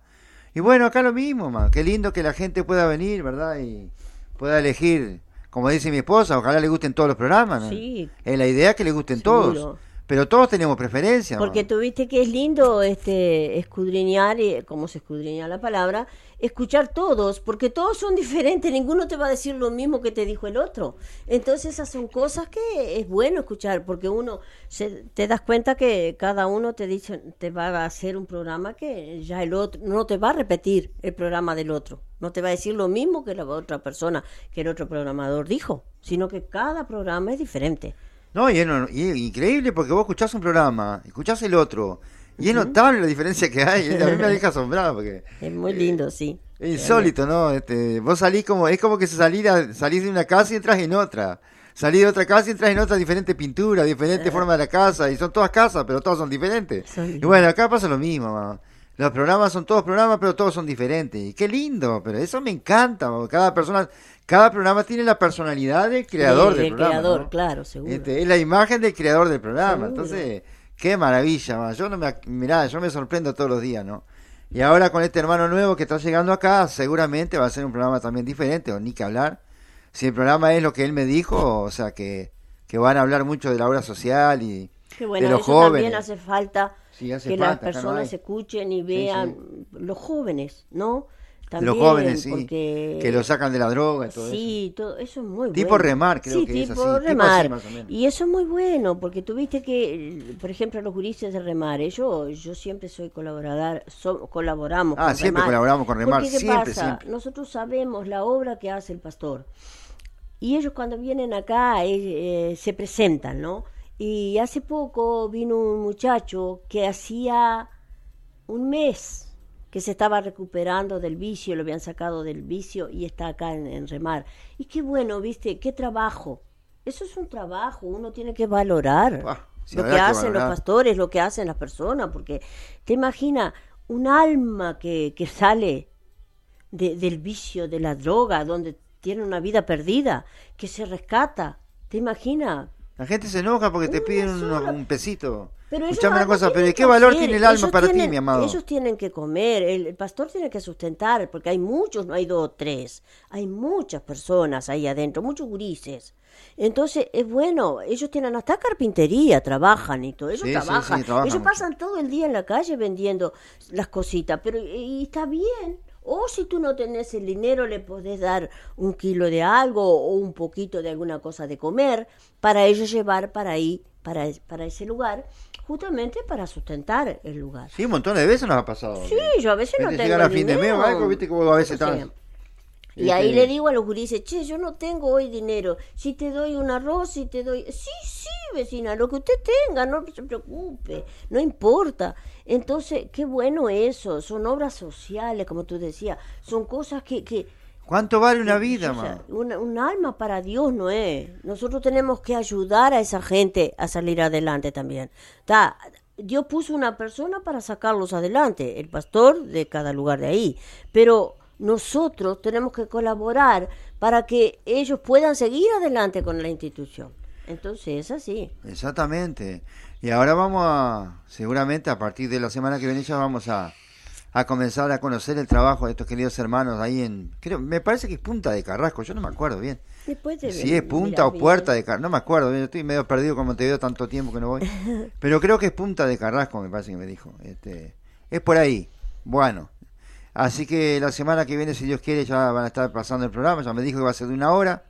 Y bueno, acá lo mismo, ma. qué lindo que la gente pueda venir, ¿verdad? Y pueda elegir, como dice mi esposa, ojalá le gusten todos los programas. ¿no? Sí. Es la idea que le gusten Seguro. todos. Pero todos tenemos preferencia. Porque tuviste que es lindo este escudriñar, eh, como se escudriña la palabra, escuchar todos, porque todos son diferentes, ninguno te va a decir lo mismo que te dijo el otro. Entonces esas son cosas que es bueno escuchar, porque uno se, te das cuenta que cada uno te dice, te va a hacer un programa que ya el otro no te va a repetir el programa del otro, no te va a decir lo mismo que la otra persona, que el otro programador dijo, sino que cada programa es diferente. No, y es, no- y es increíble porque vos escuchás un programa, escuchás el otro, y es notable la diferencia que hay. A mí me deja asombrado porque Es muy lindo, sí. es insólito, ¿no? Este, vos salís como, es como que salir a- salís de una casa y entras en otra. Salís de otra casa y entras en otra diferente pintura, diferente forma de la casa, y son todas casas, pero todas son diferentes. Y bueno, acá pasa lo mismo, ma. Los programas son todos programas, pero todos son diferentes. Y qué lindo, pero eso me encanta. Cada persona, cada programa tiene la personalidad del creador Sí, del del programa. creador, ¿no? claro, seguro. Este, es la imagen del creador del programa. Seguro. Entonces, qué maravilla, ma. Yo no me, mirá, yo me sorprendo todos los días, ¿no? Y ahora con este hermano nuevo que está llegando acá, seguramente va a ser un programa también diferente, o ni que hablar. Si el programa es lo que él me dijo, o sea, que, que van a hablar mucho de la obra social y bueno, de los eso jóvenes. también hace falta Sí, hace que falta, las no personas escuchen y vean los jóvenes, ¿no? También, los jóvenes, sí, porque que lo sacan de la droga y todo eso. sí, todo eso es muy Tipo bueno. remar, creo sí, que es tipo así, tipo remar. así más o menos. Y eso es muy bueno, porque tuviste que, por ejemplo, los juristas de remar, ellos, yo siempre soy colaborador, so- colaboramos Ah, con siempre Remar. colaboramos con Remar, Porque, ¿qué siempre, pasa? siempre. Nosotros sabemos la obra que hace el pastor. Y ellos cuando vienen acá eh, eh, se presentan, ¿no? Y hace poco vino un muchacho que hacía un mes que se estaba recuperando del vicio, lo habían sacado del vicio y está acá en, en remar. Y qué bueno, viste, qué trabajo. Eso es un trabajo, uno tiene que valorar lo que hacen los pastores, lo que hacen las personas, porque te imaginas un alma que, que sale de- del vicio, de la droga, donde tiene una vida perdida, que se rescata. ¿Te imaginas? La gente se enoja porque te piden un, pesito. Pero Escuchame una cosa, pero tienen ¿y qué valor hacer. tiene el alma Ellos para ti, tienen- mi amado? Ellos tienen que comer, el, el pastor tiene que sustentar, porque hay muchos, no hay dos o tres, hay muchas personas ahí adentro, muchos gurises. Entonces, es bueno, ellos tienen hasta carpintería, trabajan y todo, ellos Sí, sí, trabajan. sí, trabajan ellos mucho. pasan todo el día en la calle vendiendo las cositas, pero y, y está bien. O si tú no tenés el dinero, le podés dar un kilo de algo o un poquito de alguna cosa de comer para ellos llevar para ahí, para, para ese lugar, justamente para sustentar el lugar. Sí, un montón de veces nos ha pasado. Sí, yo a veces no tengo llegar a fin de mes o algo, viste que vos a veces O sea, estás... Y ahí este, le digo a los gurises, che, yo no tengo hoy dinero. Si te doy un arroz, si te doy... Sí, sí, vecina, lo que usted tenga, no se preocupe, no importa. Entonces, qué bueno eso, son obras sociales, como tú decías, son cosas que... que ¿Cuánto vale una vida, o sea, ma? una- un alma para Dios no es. Nosotros tenemos que ayudar a esa gente a salir adelante también. Ta, Dios puso una persona para sacarlos adelante, el pastor de cada lugar de ahí. Pero nosotros tenemos que colaborar para que ellos puedan seguir adelante con la institución. Entonces es así. Exactamente. Y ahora vamos a, seguramente a partir de la semana que viene ya vamos a, a comenzar a conocer el trabajo de estos queridos hermanos ahí en, creo, me parece que es Punta de Carrasco, yo no me acuerdo bien. Después de Si es Punta o Puerta de Carrasco, no me acuerdo, bien, estoy medio perdido como te veo tanto tiempo que no voy. Pero creo que es Punta de Carrasco, me parece que me dijo. Este, es por ahí. Bueno, Así que la semana que viene, si Dios quiere, ya van a estar pasando el programa. Ya me dijo que va a ser de una hora.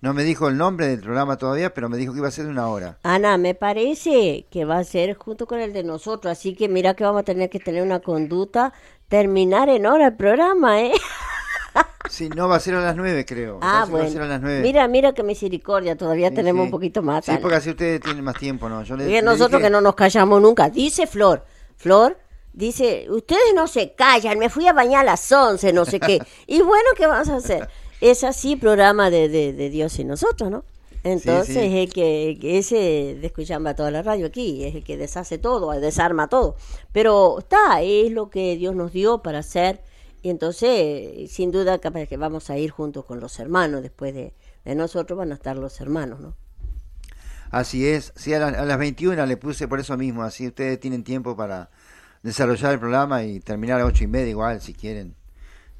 No me dijo el nombre del programa todavía, pero me dijo que iba a ser de una hora. Ana, me parece que va a ser junto con el de nosotros, así que mira que vamos a tener que tener una conducta, terminar en hora el programa, ¿eh? Sí, no, va a ser a las nueve, creo. Ah, parece que Va a bueno. ser a las nueve. Mira, mira qué misericordia, todavía Sí, tenemos sí. un poquito más. Sí, Ana. porque así ustedes tienen más tiempo, ¿no? Yo le, Y le nosotros dije- que no nos callamos nunca. Dice Flor, Flor, dice, ustedes no se callan, me fui a bañar a las 11, no sé qué. Y bueno, ¿qué vamos a hacer? Es así programa de, de, de Dios y nosotros, ¿no? Entonces sí. es el que, que ese descuchamba toda la radio aquí, es el que deshace todo, desarma todo. Pero está, es lo que Dios nos dio para hacer. Y entonces, sin duda, capaz que vamos a ir juntos con los hermanos. Después de, de nosotros van a estar los hermanos, ¿no? Así es, sí, a, la- a las 21 le puse por eso mismo, así ustedes tienen tiempo para desarrollar el programa y terminar a las 8 y media igual, si quieren,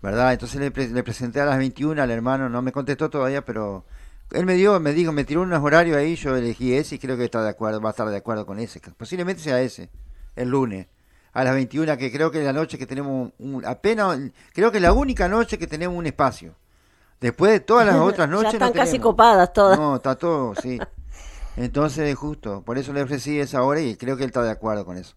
¿verdad? Entonces le, pre- le presenté a las 21 al hermano, no me contestó todavía, pero él me dio, me dijo, me tiró unos horarios ahí, yo elegí ese y creo que está de acuerdo, va a estar de acuerdo con ese, posiblemente sea ese, el lunes, a las 21, que creo que es la noche que tenemos, un- apenas, creo que es la única noche que tenemos un espacio. Después de todas las otras Ya noches no están casi tenemos. copadas todas. No, está todo, sí. Entonces, justo, por eso le ofrecí esa hora y creo que él está de acuerdo con eso.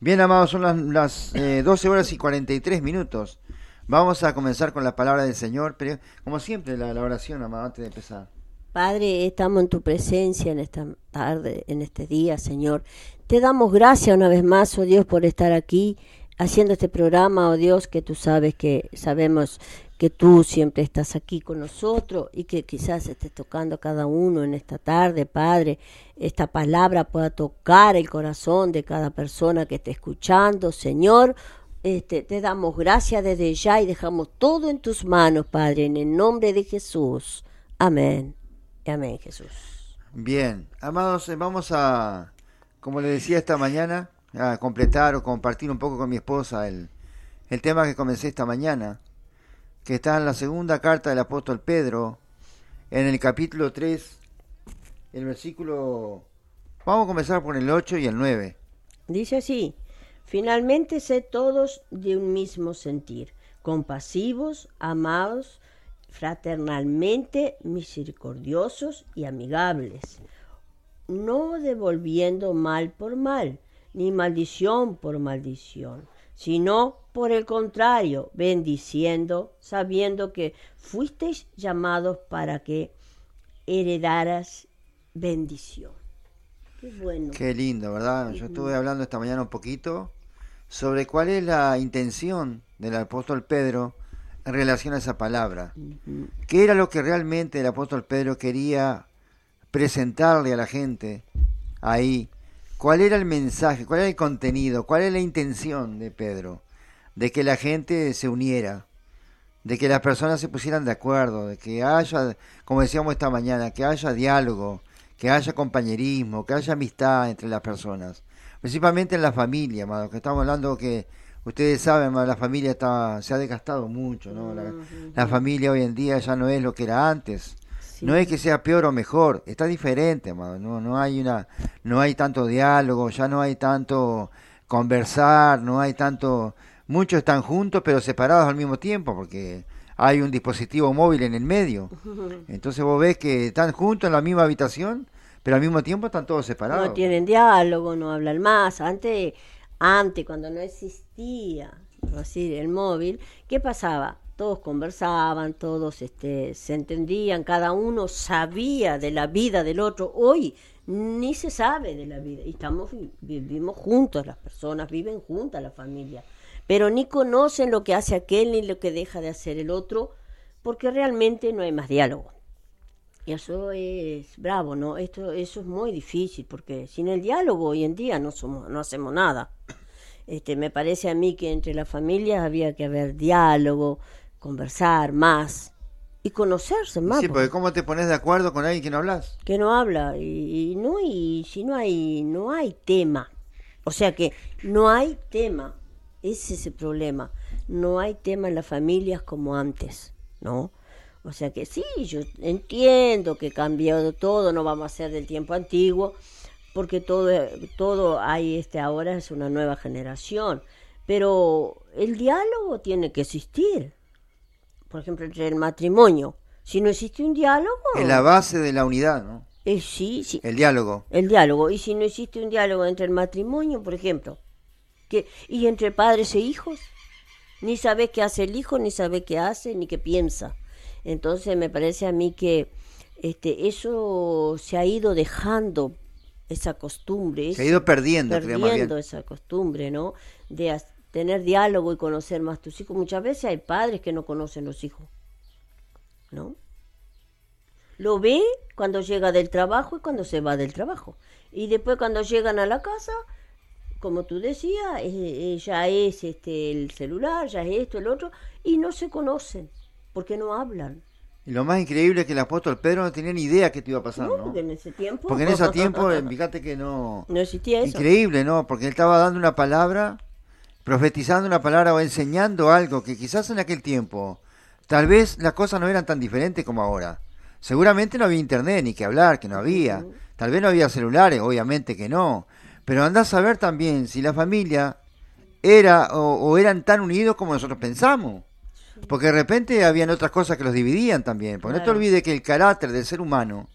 Bien, amados, son las, las eh, 12 horas y 43 minutos. Vamos a comenzar con la palabra del Señor, pero como siempre, la, la oración, amado, antes de empezar. Padre, estamos en tu presencia en esta tarde, en este día, Señor. Te damos gracias una vez más, oh Dios, por estar aquí haciendo este programa, oh Dios, que tú sabes que sabemos que tú siempre estás aquí con nosotros y que quizás estés tocando a cada uno en esta tarde, Padre. Esta palabra pueda tocar el corazón de cada persona que esté escuchando, Señor. Este, te damos gracias desde ya y dejamos todo en tus manos, Padre, en el nombre de Jesús. Amén. Amén, Jesús. Bien, amados, eh, vamos a, como le decía esta mañana, a completar o compartir un poco con mi esposa el, el tema que comencé esta mañana, que está en la segunda carta del apóstol Pedro, en el capítulo 3, el versículo... Vamos a comenzar por el 8 y el 9. Dice así, finalmente sé todos de un mismo sentir, compasivos, amados, fraternalmente misericordiosos y amigables, no devolviendo mal por mal, ni maldición por maldición, sino por el contrario, bendiciendo, sabiendo que fuisteis llamados para que heredaras bendición. Qué bueno. Qué lindo, ¿verdad? Yo estuve hablando esta mañana un poquito sobre cuál es la intención del apóstol Pedro en relación a esa palabra. ¿Qué era lo que realmente el apóstol Pedro quería presentarle a la gente ahí? ¿Cuál era el mensaje? ¿Cuál era el contenido? ¿Cuál es la intención de Pedro? De que la gente se uniera, de que las personas se pusieran de acuerdo, de que haya, como decíamos esta mañana, que haya diálogo, que haya compañerismo, que haya amistad entre las personas, principalmente en la familia, amado, que estamos hablando que ustedes saben, amado, la familia está, se ha desgastado mucho, ¿no? La, la familia hoy en día ya no es lo que era antes. Sí. No es que sea peor o mejor, está diferente. No, no hay una, no hay tanto diálogo, ya no hay tanto conversar, no hay tanto, muchos están juntos pero separados al mismo tiempo porque hay un dispositivo móvil en el medio. Entonces vos ves que están juntos en la misma habitación, pero al mismo tiempo están todos separados. No tienen diálogo, no hablan más. Antes, antes cuando no existía el móvil, ¿qué pasaba? Todos conversaban, todos este, se entendían, cada uno sabía de la vida del otro. Hoy ni se sabe de la vida. Y estamos vi- vivimos juntos, las personas viven juntas, la familia. Pero ni conocen lo que hace aquel ni lo que deja de hacer el otro, porque realmente no hay más diálogo. Y eso es bravo, ¿no? Esto, eso es muy difícil porque sin el diálogo hoy en día no somos, no hacemos nada. Este, me parece a mí que entre las familias había que haber diálogo, conversar más y conocerse más. Sí, porque ¿cómo te pones de acuerdo con alguien que no hablas? que no habla y, y no y si no hay no hay tema o sea que no hay tema ese es el problema no hay tema en las familias como antes no o sea que sí yo entiendo que ha cambiado todo no vamos a ser del tiempo antiguo porque todo todo hay este ahora es una nueva generación Pero el diálogo tiene que existir. Por ejemplo, entre el matrimonio. Si no existe un diálogo, Es la base de la unidad, ¿no? eh, sí, sí, El diálogo. el diálogo. Y si no existe un diálogo entre el matrimonio, por ejemplo, que, y entre padres e hijos, ni sabe qué hace el hijo, ni sabe qué hace, ni qué piensa. Entonces me parece a mí que este, eso se ha ido dejando, esa costumbre. Se ha ido perdiendo, perdiendo esa costumbre, ¿no? De tener diálogo y conocer más tus hijos. Muchas veces hay padres que no conocen los hijos, ¿no? Lo ve cuando llega del trabajo y cuando se va del trabajo. Y después cuando llegan a la casa, como tú decías, eh, eh, ya es este el celular, ya es esto, el otro, y no se conocen, porque no hablan. Y lo más increíble es que el apóstol Pedro no tenía ni idea que te iba a pasar, ¿no? ¿no? Porque en ese tiempo... Porque en ese tiempo, eh, fíjate que no... no existía eso. Increíble, ¿no? Porque él estaba dando una palabra, profetizando una palabra o enseñando algo que quizás en aquel tiempo, tal vez las cosas no eran tan diferentes como ahora. Seguramente no había internet ni que hablar, que no había. Tal vez no había celulares, obviamente que no. Pero anda a saber también si la familia era o, o eran tan unidos como nosotros pensamos. Porque de repente habían otras cosas que los dividían también. Porque no te olvides que el carácter del ser humano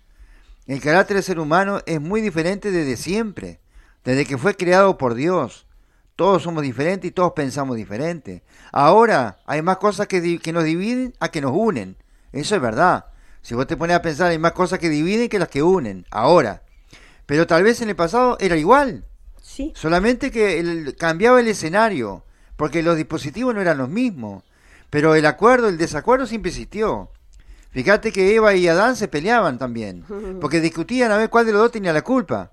el carácter del ser humano es muy diferente desde siempre, desde que fue creado por Dios. Todos somos diferentes y todos pensamos diferente. Ahora hay más cosas que, que nos dividen a que nos unen. Eso es verdad. Si vos te pones a pensar, hay más cosas que dividen que las que unen. Ahora. Pero tal vez en el pasado era igual. Sí, Solamente que el- cambiaba el escenario, porque los dispositivos no eran los mismos. Pero el acuerdo, el desacuerdo siempre existió. Fíjate que Eva y Adán se peleaban también, porque discutían a ver cuál de los dos tenía la culpa.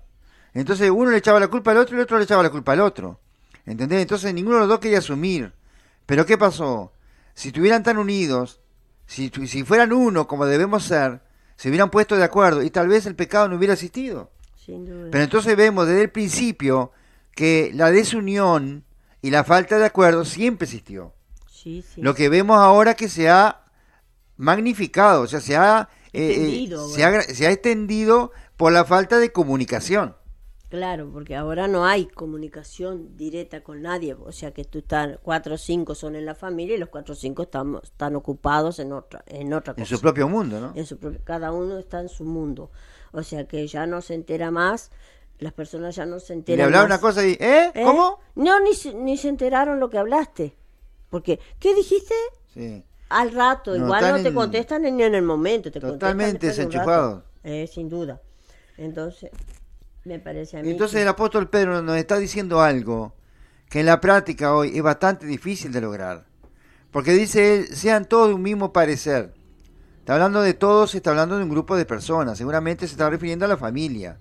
Entonces uno le echaba la culpa al otro y el otro le echaba la culpa al otro. ¿Entendés? Entonces ninguno de los dos quería asumir. Pero ¿qué pasó? Si estuvieran tan unidos, si, si fueran uno como debemos ser, se hubieran puesto de acuerdo y tal vez el pecado no hubiera existido. sin duda. Pero entonces vemos desde el principio que la desunión y la falta de acuerdo siempre existió. Sí, sí. Lo que vemos ahora que se ha magnificado, o sea, se ha, eh, eh, se, ha, se ha extendido por la falta de comunicación. Claro, porque ahora no hay comunicación directa con nadie, o sea que tú estás, cuatro o cinco son en la familia y los cuatro o cinco están, están ocupados en otra, en otra En cosa. su propio mundo, ¿no? En su propio- cada uno está en su mundo, o sea que ya no se entera más, las personas ya no se enteran le hablaba más. una cosa y, ¿eh? ¿Eh? ¿Cómo? No, ni, se- ni se enteraron lo que hablaste, porque, ¿qué dijiste? Sí. Al rato, No, igual no te en- contestan ni en el momento, te Totalmente desenchufados. Eh, sin duda. Entonces, me parece a mí Entonces que- el apóstol Pedro nos está diciendo algo que en la práctica hoy es bastante difícil de lograr. Porque dice él, sean todos de un mismo parecer. Está hablando de todos, está hablando de un grupo de personas. Seguramente se está refiriendo a la familia.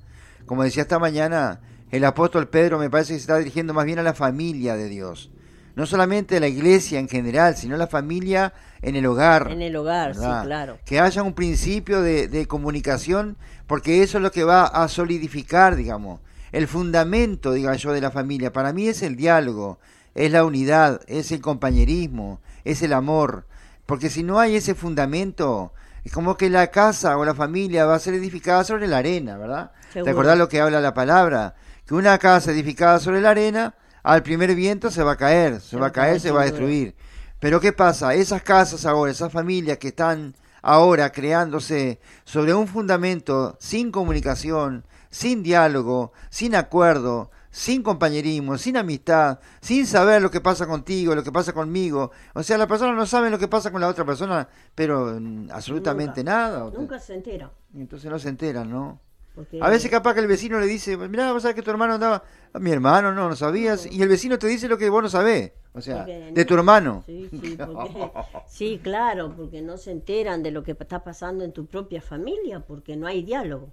Como decía esta mañana, el apóstol Pedro me parece que se está dirigiendo más bien a la familia de Dios. No solamente a la iglesia en general, sino a la familia en el hogar. En el hogar, sí, claro. Que haya un principio de, de comunicación, porque eso es lo que va a solidificar, digamos, el fundamento, diga yo, de la familia. Para mí es el diálogo, es la unidad, es el compañerismo, es el amor. Porque si no hay ese fundamento, es como que la casa o la familia va a ser edificada sobre la arena, ¿verdad? ¿Te Seguro. acordás lo que habla la palabra? Que una casa edificada sobre la arena, al primer viento se va a caer, se va a caer, se va a duda. Pero ¿qué pasa? Esas casas ahora, esas familias que están ahora creándose sobre un fundamento sin comunicación, sin diálogo, sin acuerdo, sin compañerismo, sin amistad, sin saber lo que pasa contigo, lo que pasa conmigo. O sea, la persona no sabe lo que pasa con la otra persona, pero mm, absolutamente Nunca. nada. O- Nunca se entera. Entonces no se enteran, ¿no? porque- A veces capaz que el vecino le dice, mirá, vos sabés que tu hermano andaba... "Ah, Mi hermano, no, no sabías. Y el vecino te dice lo que vos no sabés. O sea, porque de tu no- hermano. Sí, sí, porque- sí, claro, porque no se enteran de lo que está pasando en tu propia familia, porque no hay diálogo.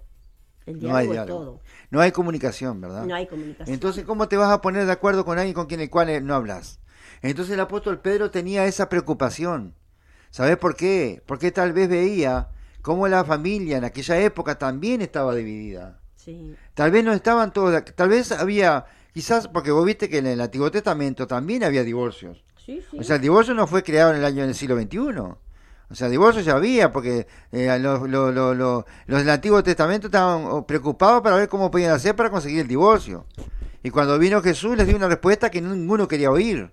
El No diálogo hay es todo. No hay comunicación, ¿verdad? No hay comunicación. Entonces, ¿cómo te vas a poner de acuerdo con alguien con quien el cual eh, no hablas? Entonces el apóstol Pedro tenía esa preocupación. ¿Sabes por qué? Porque tal vez veía cómo la familia en aquella época también estaba dividida. sí, Tal vez no estaban todos, tal vez había, quizás, porque vos viste que en el Antiguo Testamento también había divorcios. sí, sí. O sea, el divorcio no fue creado en el año del siglo XXI. O sea, divorcio ya había, porque eh, los, los- los- los- los del Antiguo Testamento estaban oh, preocupados para ver cómo podían hacer para conseguir el divorcio. Y cuando vino Jesús les dio una respuesta que ninguno quería oír.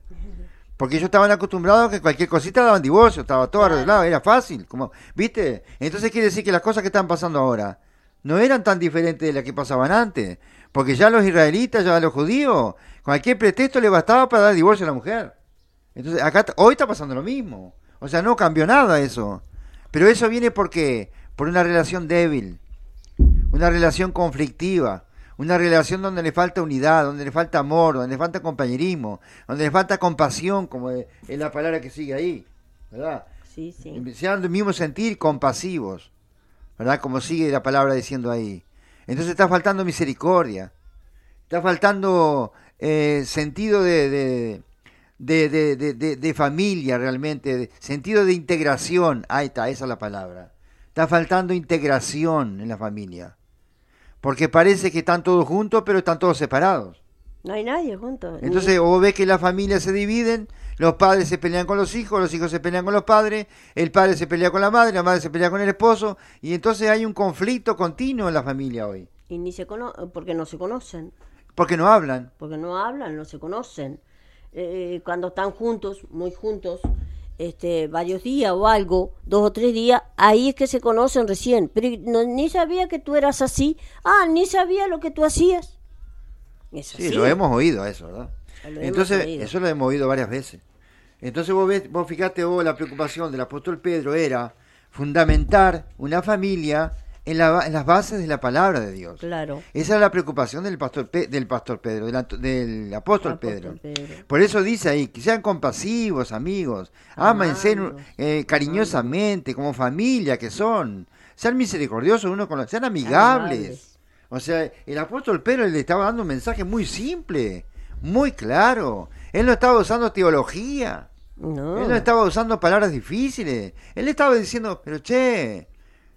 Porque ellos estaban acostumbrados a que cualquier cosita daban divorcio, estaba todo arreglado, era fácil, como, ¿viste? Entonces quiere decir que las cosas que están pasando ahora no eran tan diferentes de las que pasaban antes, porque ya los israelitas, ya los judíos, cualquier pretexto le bastaba para dar divorcio a la mujer. Entonces, acá hoy está pasando lo mismo. O sea, no cambió nada eso. Pero eso viene porque por una relación débil, una relación conflictiva, una relación donde le falta unidad, donde le falta amor, donde le falta compañerismo, donde le falta compasión, como es es la palabra que sigue ahí, ¿verdad? Sí, sí. Sean del mismo sentir compasivos, ¿verdad? Como sigue la palabra diciendo ahí. Entonces está faltando misericordia, está faltando eh, sentido de, de, de, de- familia realmente, sentido de integración, ahí está, esa es la palabra. Está faltando integración en la familia, porque parece que están todos juntos, pero están todos separados. No hay nadie junto. ni- Entonces, vos ves que las familias se dividen, los padres se pelean con los hijos, los hijos se pelean con los padres, el padre se pelea con la madre, la madre se pelea con el esposo, y entonces hay un conflicto continuo en la familia hoy, y ni se cono porque no se conocen. porque no hablan. porque no hablan, no se conocen. Eh, cuando están juntos, muy juntos, este, varios días o algo, dos o tres días, ahí es que se conocen recién. Pero no- ni sabía que tú eras así. Ah, ni sabía lo que tú hacías. Es Sí, así. lo hemos oído eso, ¿verdad? Entonces, eso lo hemos oído varias veces. Entonces vos ves, vos fíjate vos, la preocupación del apóstol Pedro era fundamentar una familia en, la en las bases de la palabra de Dios. Claro. Esa es la preocupación del pastor, Pe- del pastor Pedro, del, apóstol, Apóstol Pedro. Pedro. Por eso dice ahí, que sean compasivos, amigos, ámense eh, cariñosamente, como familia que son. Sean misericordiosos uno con los, sean amigables. Amables. O sea, el apóstol Pedro le estaba dando un mensaje muy simple, muy claro. Él no estaba usando teología. No. Él no estaba usando palabras difíciles. Él estaba diciendo, pero che,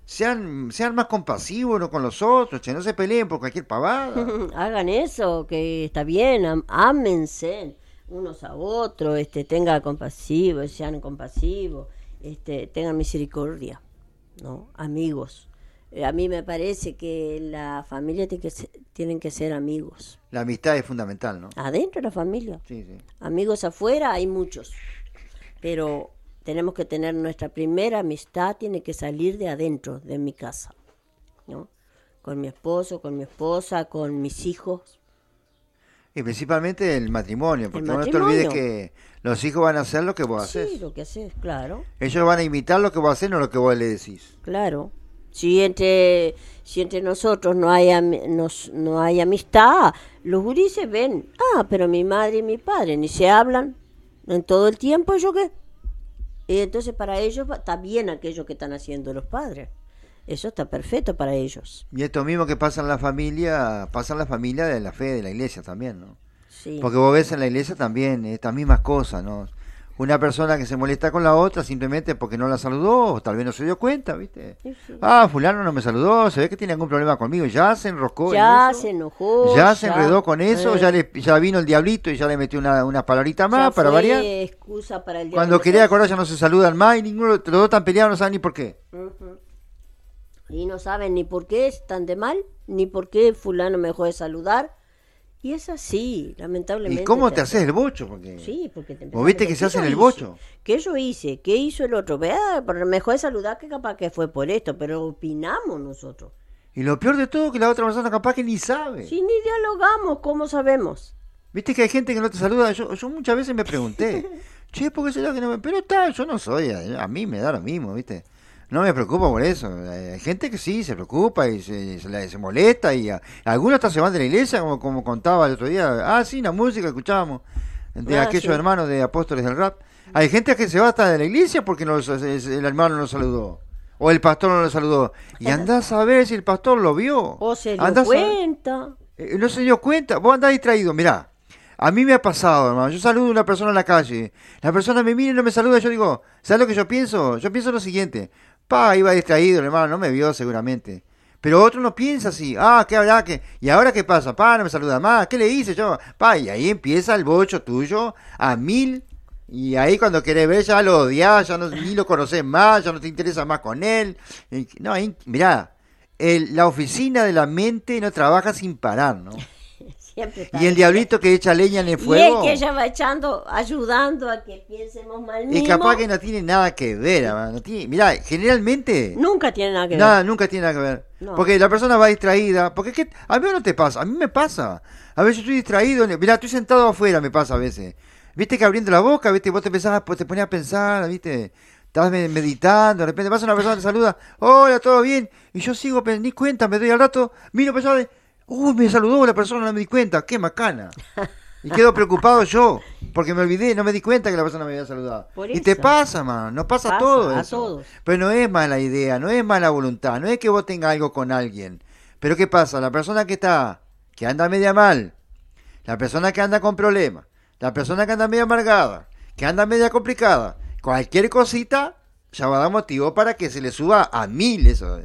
sean, sean más compasivos con los otros, che, no se peleen por cualquier pavada. Hagan eso, que está bien, am- ámense unos a otros, este, tengan compasivo, sean compasivos, este, tengan misericordia, ¿no? Amigos. Eh, a mí me parece que la familia tiene que ser, tienen que ser amigos. La amistad es fundamental, ¿no? Adentro de la familia. Sí, sí. Amigos afuera hay muchos, pero tenemos que tener nuestra primera amistad, tiene que salir de adentro, de mi casa, ¿no? Con mi esposo, con mi esposa, con mis hijos. Y principalmente el matrimonio, porque no te olvides que los hijos van a hacer lo que vos haces. Sí, lo que haces, claro, Ellos van a imitar lo que vos haces, no lo que vos le decís. claro. Si entre, si entre nosotros no hay, nos- no hay amistad, los gurises ven, ah, pero mi madre y mi padre ni se hablan en todo el tiempo, ¿yo qué? Y entonces para ellos está bien aquello que están haciendo los padres. Eso está perfecto para ellos. Y esto mismo que pasa en la familia, pasa en la familia de la fe, de la iglesia también, ¿no? Sí. Porque vos ves en la iglesia también estas mismas cosas, ¿no? Una persona que se molesta con la otra simplemente porque no la saludó, o tal vez no se dio cuenta, ¿viste? Sí, sí. Ah, fulano no me saludó, se ve que tiene algún problema conmigo, ya se enroscó. en Ya eso, se enojó. Ya se enredó con eso, eh, ya le ya vino el diablito y ya le metió una, una palabrita ya más para fue variar. excusa para el Cuando quería acordar ya no se saludan más y ninguno, los dos están peleados, no saben ni por qué. Y no saben ni por qué están de mal, ni por qué fulano me dejó de saludar. Y es así, lamentablemente. ¿Y cómo te haces el bocho? Porque Sí, porque te ¿Vos viste que se hacen ¿qué el bocho? hice? ¿Qué yo hice? ¿Qué hizo el otro? Vea, pero me dejó de saludar que capaz que fue por esto, pero opinamos nosotros. Y lo peor de todo que la otra persona capaz que ni sabe. Si ni dialogamos, ¿cómo sabemos? Viste que hay gente que no te saluda. Yo, yo muchas veces me pregunté, che, ¿por qué será que no me.? Pero está, yo no soy, a, a mí me da lo mismo, ¿viste? No me preocupo por eso. Hay gente que sí se preocupa y se, se, se molesta y a- algunos hasta se van de la iglesia, como, como contaba el otro día. Ah, sí, la música que escuchábamos de Ah, aquellos sí. hermanos de apóstoles del rap. Hay gente que se va hasta de la iglesia porque no, los- el hermano no saludó. O el pastor no lo saludó. Y andás a ver si el pastor lo vio. O se dio Andás cuenta. eh, no se dio cuenta. Vos andás distraído. Mirá, a mí me ha pasado, hermano. Yo saludo a una persona en la calle. La persona me mira y no me saluda. Yo digo, ¿sabes lo que yo pienso? Yo pienso lo siguiente. Pa, iba distraído, hermano. No me vio seguramente. Pero otro no piensa así. Ah, ¿qué habrá que? ¿Y ahora qué pasa? Pa, no me saluda más. ¿Qué le hice yo? Pa, y ahí empieza el bocho tuyo a mil. Y ahí cuando querés ver ya lo odias, ya no, ni lo conoces más, ya no te interesa más con él. No, ahí, mirá, el- la oficina de la mente no trabaja sin parar, ¿no? Siempre Y el diablito que echa leña en el Y fuego. el que ella va echando, ayudando a que piensemos mal Es mismo. capaz que no tiene nada que ver. ama, No tiene, mirá, generalmente. Nunca tiene nada que ver. Nada, nunca tiene nada que ver. No. Porque la persona va distraída. Porque es que a mí no te pasa, a mí me pasa. A veces estoy distraído. Mirá, estoy sentado afuera, me pasa a veces. Viste que abriendo la boca, viste, vos te pensás, pues te ponías a pensar, viste. Estás me- meditando, de repente pasa una persona, te saluda, hola, ¿todo bien? Y yo sigo, pero ni cuenta, me doy al rato, miro pensaba, uy, me saludó la persona, no me di cuenta, qué macana. Y quedo preocupado yo, porque me olvidé, no me di cuenta que la persona me había saludado. Por y te pasa, man, nos pasa, Pasa, todo a eso. todos. Pero no es mala idea, no es mala voluntad, no es que vos tengas algo con alguien. Pero ¿qué pasa? La persona que está, que anda media mal, la persona que anda con problemas, la persona que anda media amargada, que anda media complicada, cualquier cosita ya va a dar motivo para que se le suba a mil eso.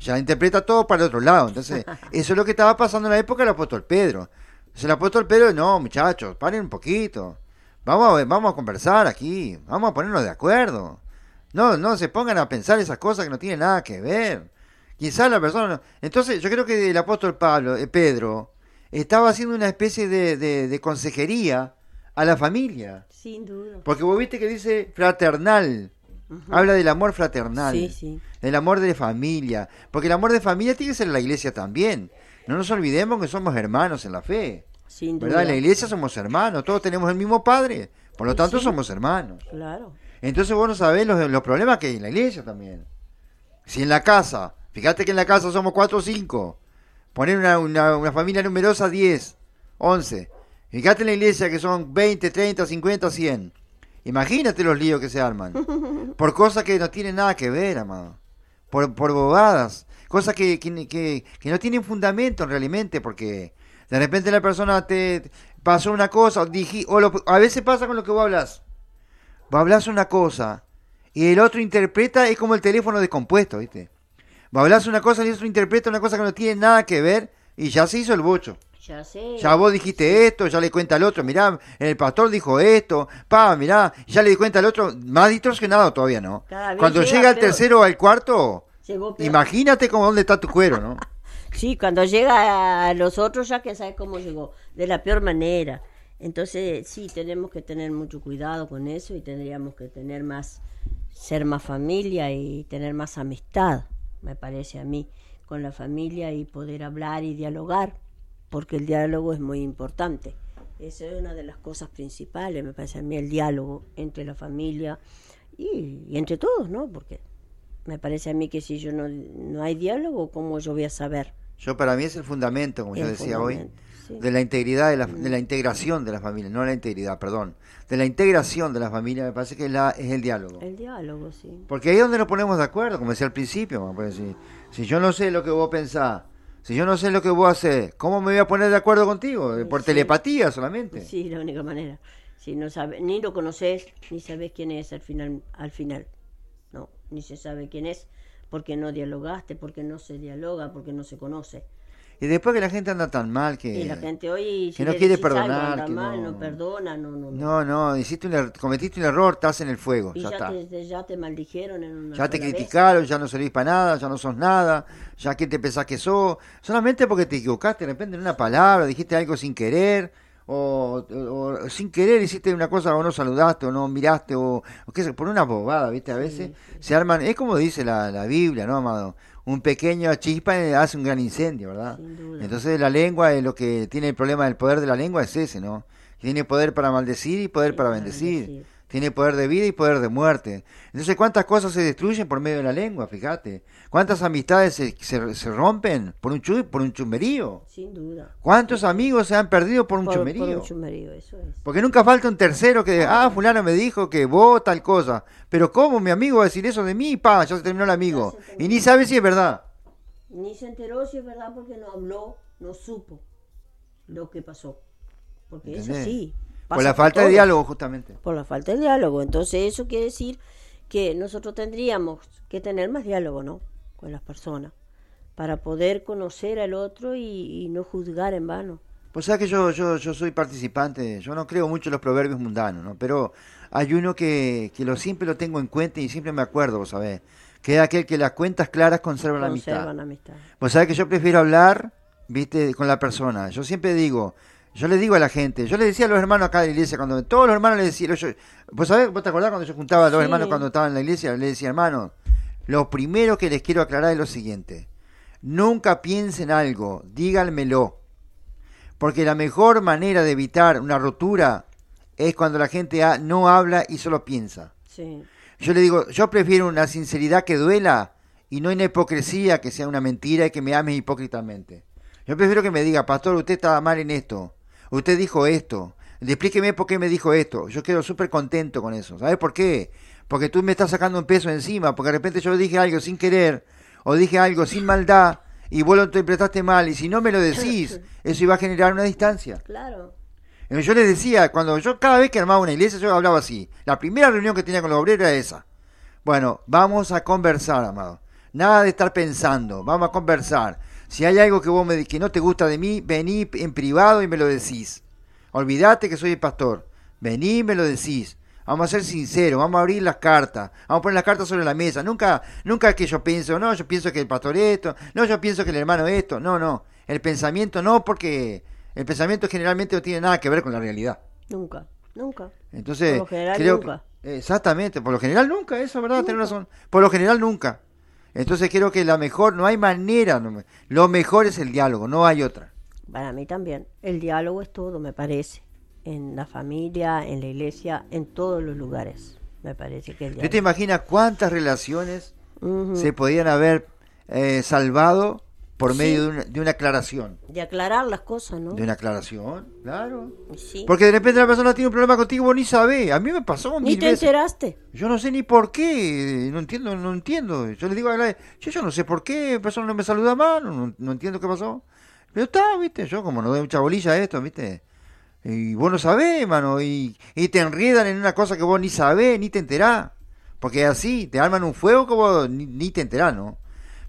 Ya interpreta todo para el otro lado. Entonces, eso es lo que estaba pasando en la época del apóstol Pedro. Entonces, el apóstol Pedro, no, muchachos, paren un poquito. Vamos a, ver, vamos a conversar aquí, vamos a ponernos de acuerdo. No, no se pongan a pensar esas cosas que no tienen nada que ver. Quizás la persona... no- Entonces, yo creo que el apóstol Pablo, eh, Pedro, estaba haciendo una especie de, de- de consejería a la familia. Sin duda. Porque vos viste que dice fraternal. Habla del amor fraternal. Sí, sí. Del amor de familia. Porque el amor de familia tiene que ser en la iglesia también. No nos olvidemos que somos hermanos en la fe. Sin duda. ¿Verdad? En la iglesia somos hermanos. Todos tenemos el mismo padre. Por lo tanto, Sí. somos hermanos. Claro. Entonces vos no sabés los, los problemas que hay en la iglesia también. Si en la casa, fíjate que en la casa somos cuatro o cinco, poner una, una, una familia numerosa 10, 11. Fíjate en la iglesia que son 20, 30, 50, 100. Imagínate los líos que se arman. Por cosas que no tienen nada que ver, amado. Por, por bobadas. Cosas que, que, que- que no tienen fundamento realmente porque de repente la persona te pasó una cosa o, diji- o lo- a veces pasa con lo que vos hablas. Vos hablas una cosa y el otro interpreta, es como el teléfono descompuesto, ¿viste? Vos hablas una cosa y el otro interpreta una cosa que no tiene nada que ver y ya se hizo el bocho. Ya sé. Ya vos dijiste esto, ya le cuenta al otro, mirá, el pastor dijo esto, pa, mirá, ya le di cuenta al otro, más distorsionado todavía, ¿no? Cuando llega llega el tercero o al cuarto, imagínate cómo dónde está tu cuero, ¿no? Sí, cuando llega a los otros ya que sabe cómo llegó, de la peor manera. Entonces, sí, tenemos que tener mucho cuidado con eso y tendríamos que tener más, ser más familia y tener más amistad, me parece a mí, con la familia y poder hablar y dialogar, porque el diálogo es muy importante. Esa es una de las cosas principales, me parece a mí, el diálogo entre la familia y, y entre todos, ¿no? Porque me parece a mí que si yo no, no hay diálogo, ¿cómo yo voy a saber? Yo para mí es el fundamento, como yo decía hoy, sí. de la integridad, de la, de la integración de la familia, no la integridad, perdón, de la integración de la familia, me parece que es, la, es el diálogo. El diálogo, sí. Porque ahí es donde nos ponemos de acuerdo, como decía al principio. si, si yo no sé lo que vos pensás, si yo no sé lo que vos haces, ¿cómo me voy a poner de acuerdo contigo? Por Sí. telepatía solamente. Sí, la única manera. Si no sabe, ni lo conoces, ni sabes quién es al final, al final. No, ni se sabe quién es, porque no dialogaste, porque no se dialoga, porque no se conoce. Y después que la gente anda tan mal que... y la gente hoy, si que no quiere algo, perdonar, anda que mal, no- no... perdona, no, no, no. No, no, hiciste un er- cometiste un error, estás en el fuego, y ya, ya, está. te, ya te maldijeron en una Ya te vez. criticaron, ya no servís para nada, ya no sos nada, ya quién te pensás que sos, solamente porque te equivocaste de repente en una palabra, dijiste algo sin querer, o, o- o sin querer hiciste una cosa o no saludaste, o no miraste, o, o qué sé, por una bobada, ¿viste? A veces se arman, es como dice la, la Biblia, ¿no, amado? Un pequeño chispa eh, hace un gran incendio, ¿verdad? Entonces la lengua es lo que tiene el problema del poder de la lengua, es ese, ¿no? Tiene poder para maldecir y poder Sí, para bendecir. bendecir. Tiene poder de vida y poder de muerte. Entonces, ¿cuántas cosas se destruyen por medio de la lengua? Fíjate. ¿Cuántas amistades se, se, se rompen por un, chu, por un chumberío? Sin duda. ¿Cuántos amigos se han perdido por un Por, por chumberío? un chumerío, eso es. Porque nunca falta un tercero que, ah, fulano me dijo que vos tal cosa. Pero ¿cómo mi amigo va a decir eso de mí? Pa, ya se terminó el amigo. Terminó. Y ni sabe si es verdad. Ni se enteró si es verdad porque no habló, no supo lo que pasó. Porque es ¿Entendés? así. Por la falta de diálogo, justamente. Por la falta de diálogo. Entonces eso quiere decir que nosotros tendríamos que tener más diálogo, ¿no? Con las personas. Para poder conocer al otro y, y no juzgar en vano. Pues sabes que yo, yo, yo soy participante, yo no creo mucho en los proverbios mundanos, ¿no? Pero hay uno que, que lo siempre lo tengo en cuenta y siempre me acuerdo, vos sabés, que es aquel que las cuentas claras conservan la amistad. Conservan la amistad. Pues sabés que yo prefiero hablar, viste, con la persona. Yo siempre digo, Yo le digo a la gente, yo le decía a los hermanos acá de la iglesia, cuando todos los hermanos le decían, yo, ¿vos sabés, vos te acordás cuando yo juntaba a los Sí. hermanos cuando estaban en la iglesia? Le decía, hermanos, lo primero que les quiero aclarar es lo siguiente. Nunca piensen algo, díganmelo. Porque la mejor manera de evitar una rotura es cuando la gente no habla y solo piensa. Sí. Yo le digo, yo prefiero una sinceridad que duela y no una hipocresía que sea una mentira y que me ames hipócritamente. Yo prefiero que me diga, pastor, usted estaba mal en esto, usted dijo esto, explíqueme por qué me dijo esto. Yo quedo súper contento con eso. ¿Sabes por qué? Porque tú me estás sacando un peso encima, porque de repente yo dije algo sin querer o dije algo sin maldad y vos lo interpretaste mal y si no me lo decís, eso iba a generar una distancia. Claro. Eh, Yo les decía, cuando yo cada vez que armaba una iglesia, yo hablaba así. La primera reunión que tenía con los obreros era esa. Bueno, vamos a conversar, amado. Nada de estar pensando, vamos a conversar. Si hay algo que vos me que no te gusta de mí, vení en privado y me lo decís. Olvídate que soy el pastor. Vení y me lo decís. Vamos a ser sinceros, vamos a abrir las cartas, vamos a poner las cartas sobre la mesa. Nunca, nunca que yo pienso, no, yo pienso que el pastor esto, no, yo pienso que el hermano esto, no, no. El pensamiento no, porque el pensamiento generalmente no tiene nada que ver con la realidad. Nunca. Nunca. Entonces, Por lo general, creo nunca. que- exactamente, por lo general nunca, eso es verdad, tenés razón. Por lo general nunca. Entonces creo que la mejor, no hay manera, no me- lo mejor es el diálogo, no hay otra. Para mí también. El diálogo es todo, me parece. En la familia, en la iglesia, en todos los lugares. Me parece que el ¿Tú te diálogo. imaginas cuántas relaciones se podían haber eh, salvado por Sí. medio de una, de una aclaración? De aclarar las cosas, ¿no? De una aclaración, claro. Sí. Porque de repente la persona tiene un problema contigo y vos ni sabés. A mí me pasó Ni te veces. enteraste. Yo no sé ni por qué, no entiendo, no entiendo. Yo le digo a la yo, yo no sé por qué, la persona no me saluda más, no, no entiendo qué pasó. Pero está, viste, yo como no doy mucha bolilla a esto, viste. Y vos no sabés, mano, y, y te enriedan en una cosa que vos ni sabés, ni te enterás. Porque así, te arman un fuego que vos ni, ni te enterás, ¿no?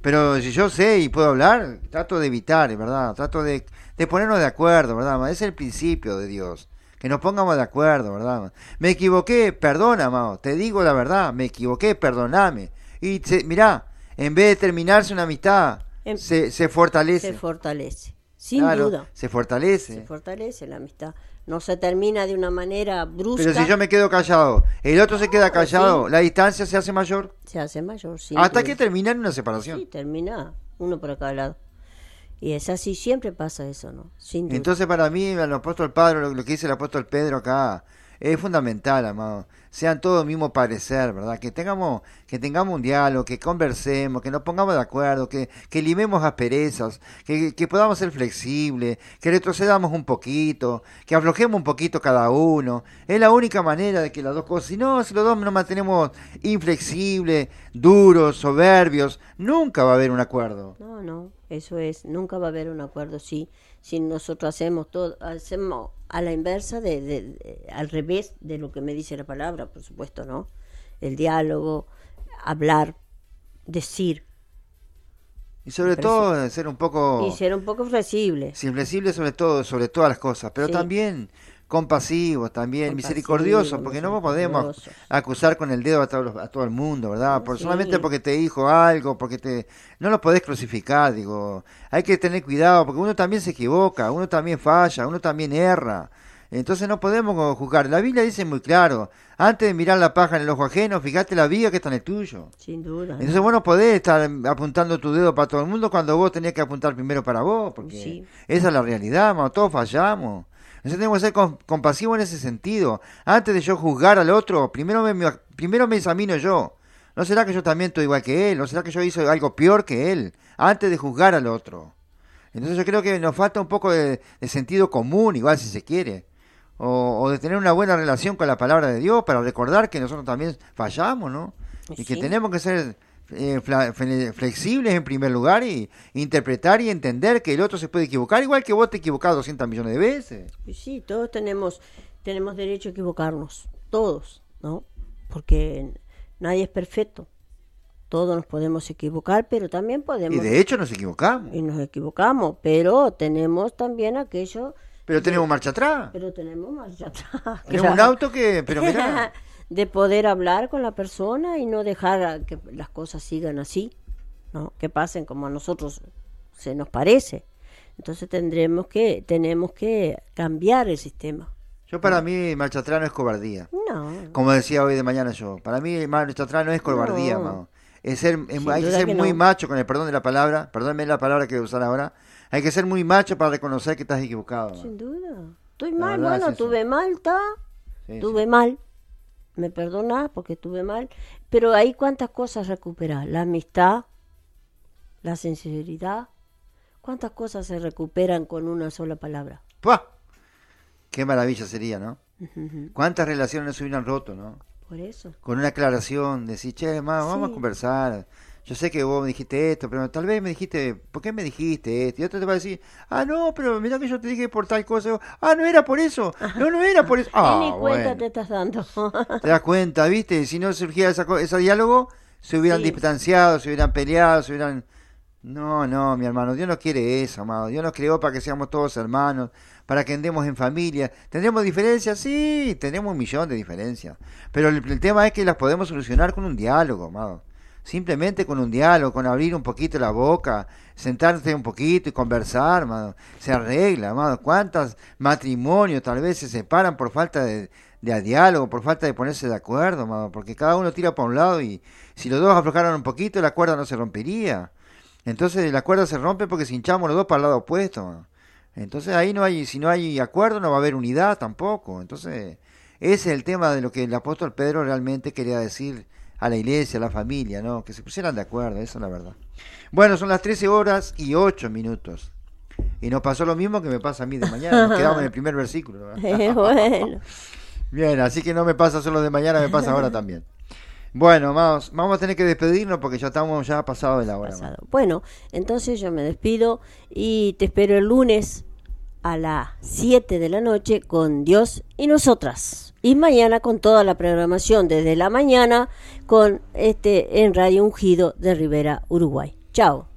Pero si yo sé y puedo hablar, trato de evitar, ¿verdad? Trato de, de ponernos de acuerdo, ¿verdad? Es el principio de Dios. Que nos pongamos de acuerdo, ¿verdad? Me equivoqué, perdona, amado. Te digo la verdad, me equivoqué, perdoname. Y se, mirá, en vez de terminarse una amistad, Em- se, se fortalece. Se fortalece. Sin Claro, duda. Se fortalece. Se fortalece la amistad. No se termina de una manera brusca. Pero si yo me quedo callado, el otro se queda callado, sí. la distancia se hace mayor. Se hace mayor. sin hasta que termina en una separación. Sí, termina uno por cada lado. Y es así, siempre pasa eso, ¿no? Sin. Entonces para mí el apóstol Pedro, lo, lo que dice el apóstol Pedro acá, es fundamental, amado. Sean todos mismo parecer, ¿verdad? Que tengamos, que tengamos un diálogo, que conversemos, que nos pongamos de acuerdo, que, que limemos asperezas, que, que podamos ser flexibles, que retrocedamos un poquito, que aflojemos un poquito cada uno. Es la única manera de que las dos cosas, si no, si los dos nos mantenemos inflexibles, duros, soberbios, nunca va a haber un acuerdo. No, no, eso es, nunca va a haber un acuerdo si, si nosotros hacemos todo, hacemos a la inversa, de, de- de- al revés de lo que me dice la palabra, por supuesto, ¿no? El diálogo, hablar, decir Y sobre todo ser un poco... y ser un poco flexible. Sí, flexible sobre todo, sobre todas las cosas, pero Sí. también compasivos, también Compasivos, misericordiosos, porque no podemos acusar con el dedo a, todos los- a todo el mundo, ¿verdad? Por, Sí. Solamente porque te dijo algo, porque te... No lo podés crucificar, digo. Hay que tener cuidado, porque uno también se equivoca, uno también falla, uno también erra. Entonces no podemos juzgar. La Biblia dice muy claro, antes de mirar la paja en el ojo ajeno, fíjate la viga que está en el tuyo. Sin duda. ¿no? Entonces vos no podés estar apuntando tu dedo para todo el mundo cuando vos tenías que apuntar primero para vos, porque Sí. esa es la realidad, mano, todos fallamos. Entonces tenemos que ser com- compasivos en ese sentido. Antes de yo juzgar al otro, primero me, me- primero me examino yo. ¿No será que yo también estoy igual que él? ¿No será que yo hice algo peor que él? Antes de juzgar al otro. Entonces yo creo que nos falta un poco de, de sentido común, igual si se quiere. O, o de tener una buena relación con la palabra de Dios para recordar que nosotros también fallamos, ¿no? Y que tenemos que ser eh, flexibles en primer lugar y interpretar y entender que el otro se puede equivocar igual que vos te equivocás 200 millones de veces. Y Sí, todos tenemos, tenemos derecho a equivocarnos, todos, ¿no? Porque nadie es perfecto. Todos nos podemos equivocar, pero también Y podemos... de hecho nos equivocamos. y nos equivocamos, pero tenemos también aquello... Pero tenemos marcha atrás. Pero tenemos marcha atrás. Tenemos un auto que... Pero mira, de poder hablar con la persona y no dejar que las cosas sigan así, ¿no? Que pasen como a nosotros se nos parece. Entonces tendremos que, tenemos que cambiar el sistema. Yo para mí marcha atrás no es cobardía. No, Como decía hoy de mañana yo, para mí marcha atrás no es cobardía, No. Es ser, es- hay que ser que muy no. macho con el perdón de la palabra, perdónme la palabra que voy a usar ahora. Hay que ser muy macho para reconocer que estás equivocado. sin duda. Estoy La mal, bueno, es tuve mal, está. Sí, tuve mal. Me perdonás porque tuve mal. Pero ahí cuántas cosas recuperar. La amistad, la sinceridad. ¿Cuántas cosas se recuperan con una sola palabra? sí. ¡Pua! Qué maravilla sería, ¿no? ¿Cuántas relaciones se hubieran roto, no? Por eso. Con una aclaración, decir, che, ma, vamos a conversar. Yo sé que vos me dijiste esto, pero tal vez me dijiste, ¿por qué me dijiste esto? Y otro te va a decir, ah, no, pero mira que yo te dije por tal cosa. Ah, no era por eso. No, no era por eso. Ah, ni cuenta bueno. te estás dando. Te das cuenta, ¿viste? Si no surgía esa, ese diálogo, se hubieran Sí. distanciado, se hubieran peleado, se hubieran... No, no, mi hermano, Dios no quiere eso, amado. Dios nos creó para que seamos todos hermanos, para que andemos en familia. ¿Tendremos diferencias? Sí, tenemos un millón de diferencias. Pero el, el tema es que las podemos solucionar con un diálogo, amado. Simplemente con un diálogo, con abrir un poquito la boca, sentarse un poquito y conversar. Se arregla. ¿Cuántos matrimonios tal vez se separan por falta de, diálogo, por falta de ponerse de acuerdo, amado? Porque cada uno tira para un lado y si los dos aflojaran un poquito, la cuerda no se rompería. Entonces la cuerda se rompe porque si hinchamos los dos para el lado opuesto. Entonces ahí no hay, si no hay acuerdo, no va a haber unidad tampoco. Entonces, ese es el tema de lo que el apóstol Pedro realmente quería decir a la iglesia, a la familia, ¿no? Que se pusieran de acuerdo, eso es la verdad. Bueno, son las 13 horas y 8 minutos. Y nos pasó lo mismo que me pasa a mí de mañana. Nos quedamos en el primer versículo. ¿no? Bueno. Bien, así que no me pasa solo de mañana, me pasa ahora también. Bueno, vamos, vamos a tener que despedirnos porque ya estamos ya pasados de la hora. pasado. Bueno, entonces yo me despido y te espero el lunes a las 7 de la noche con Dios y nosotras. Y mañana con toda la programación desde la mañana con este en Radio Ungido de Rivera, Uruguay. Chao.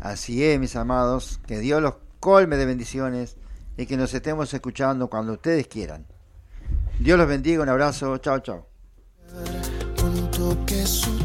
Así es, mis amados, que Dios los colme de bendiciones y que nos estemos escuchando cuando ustedes quieran. Dios los bendiga, un abrazo, chao, chao. un toque sutil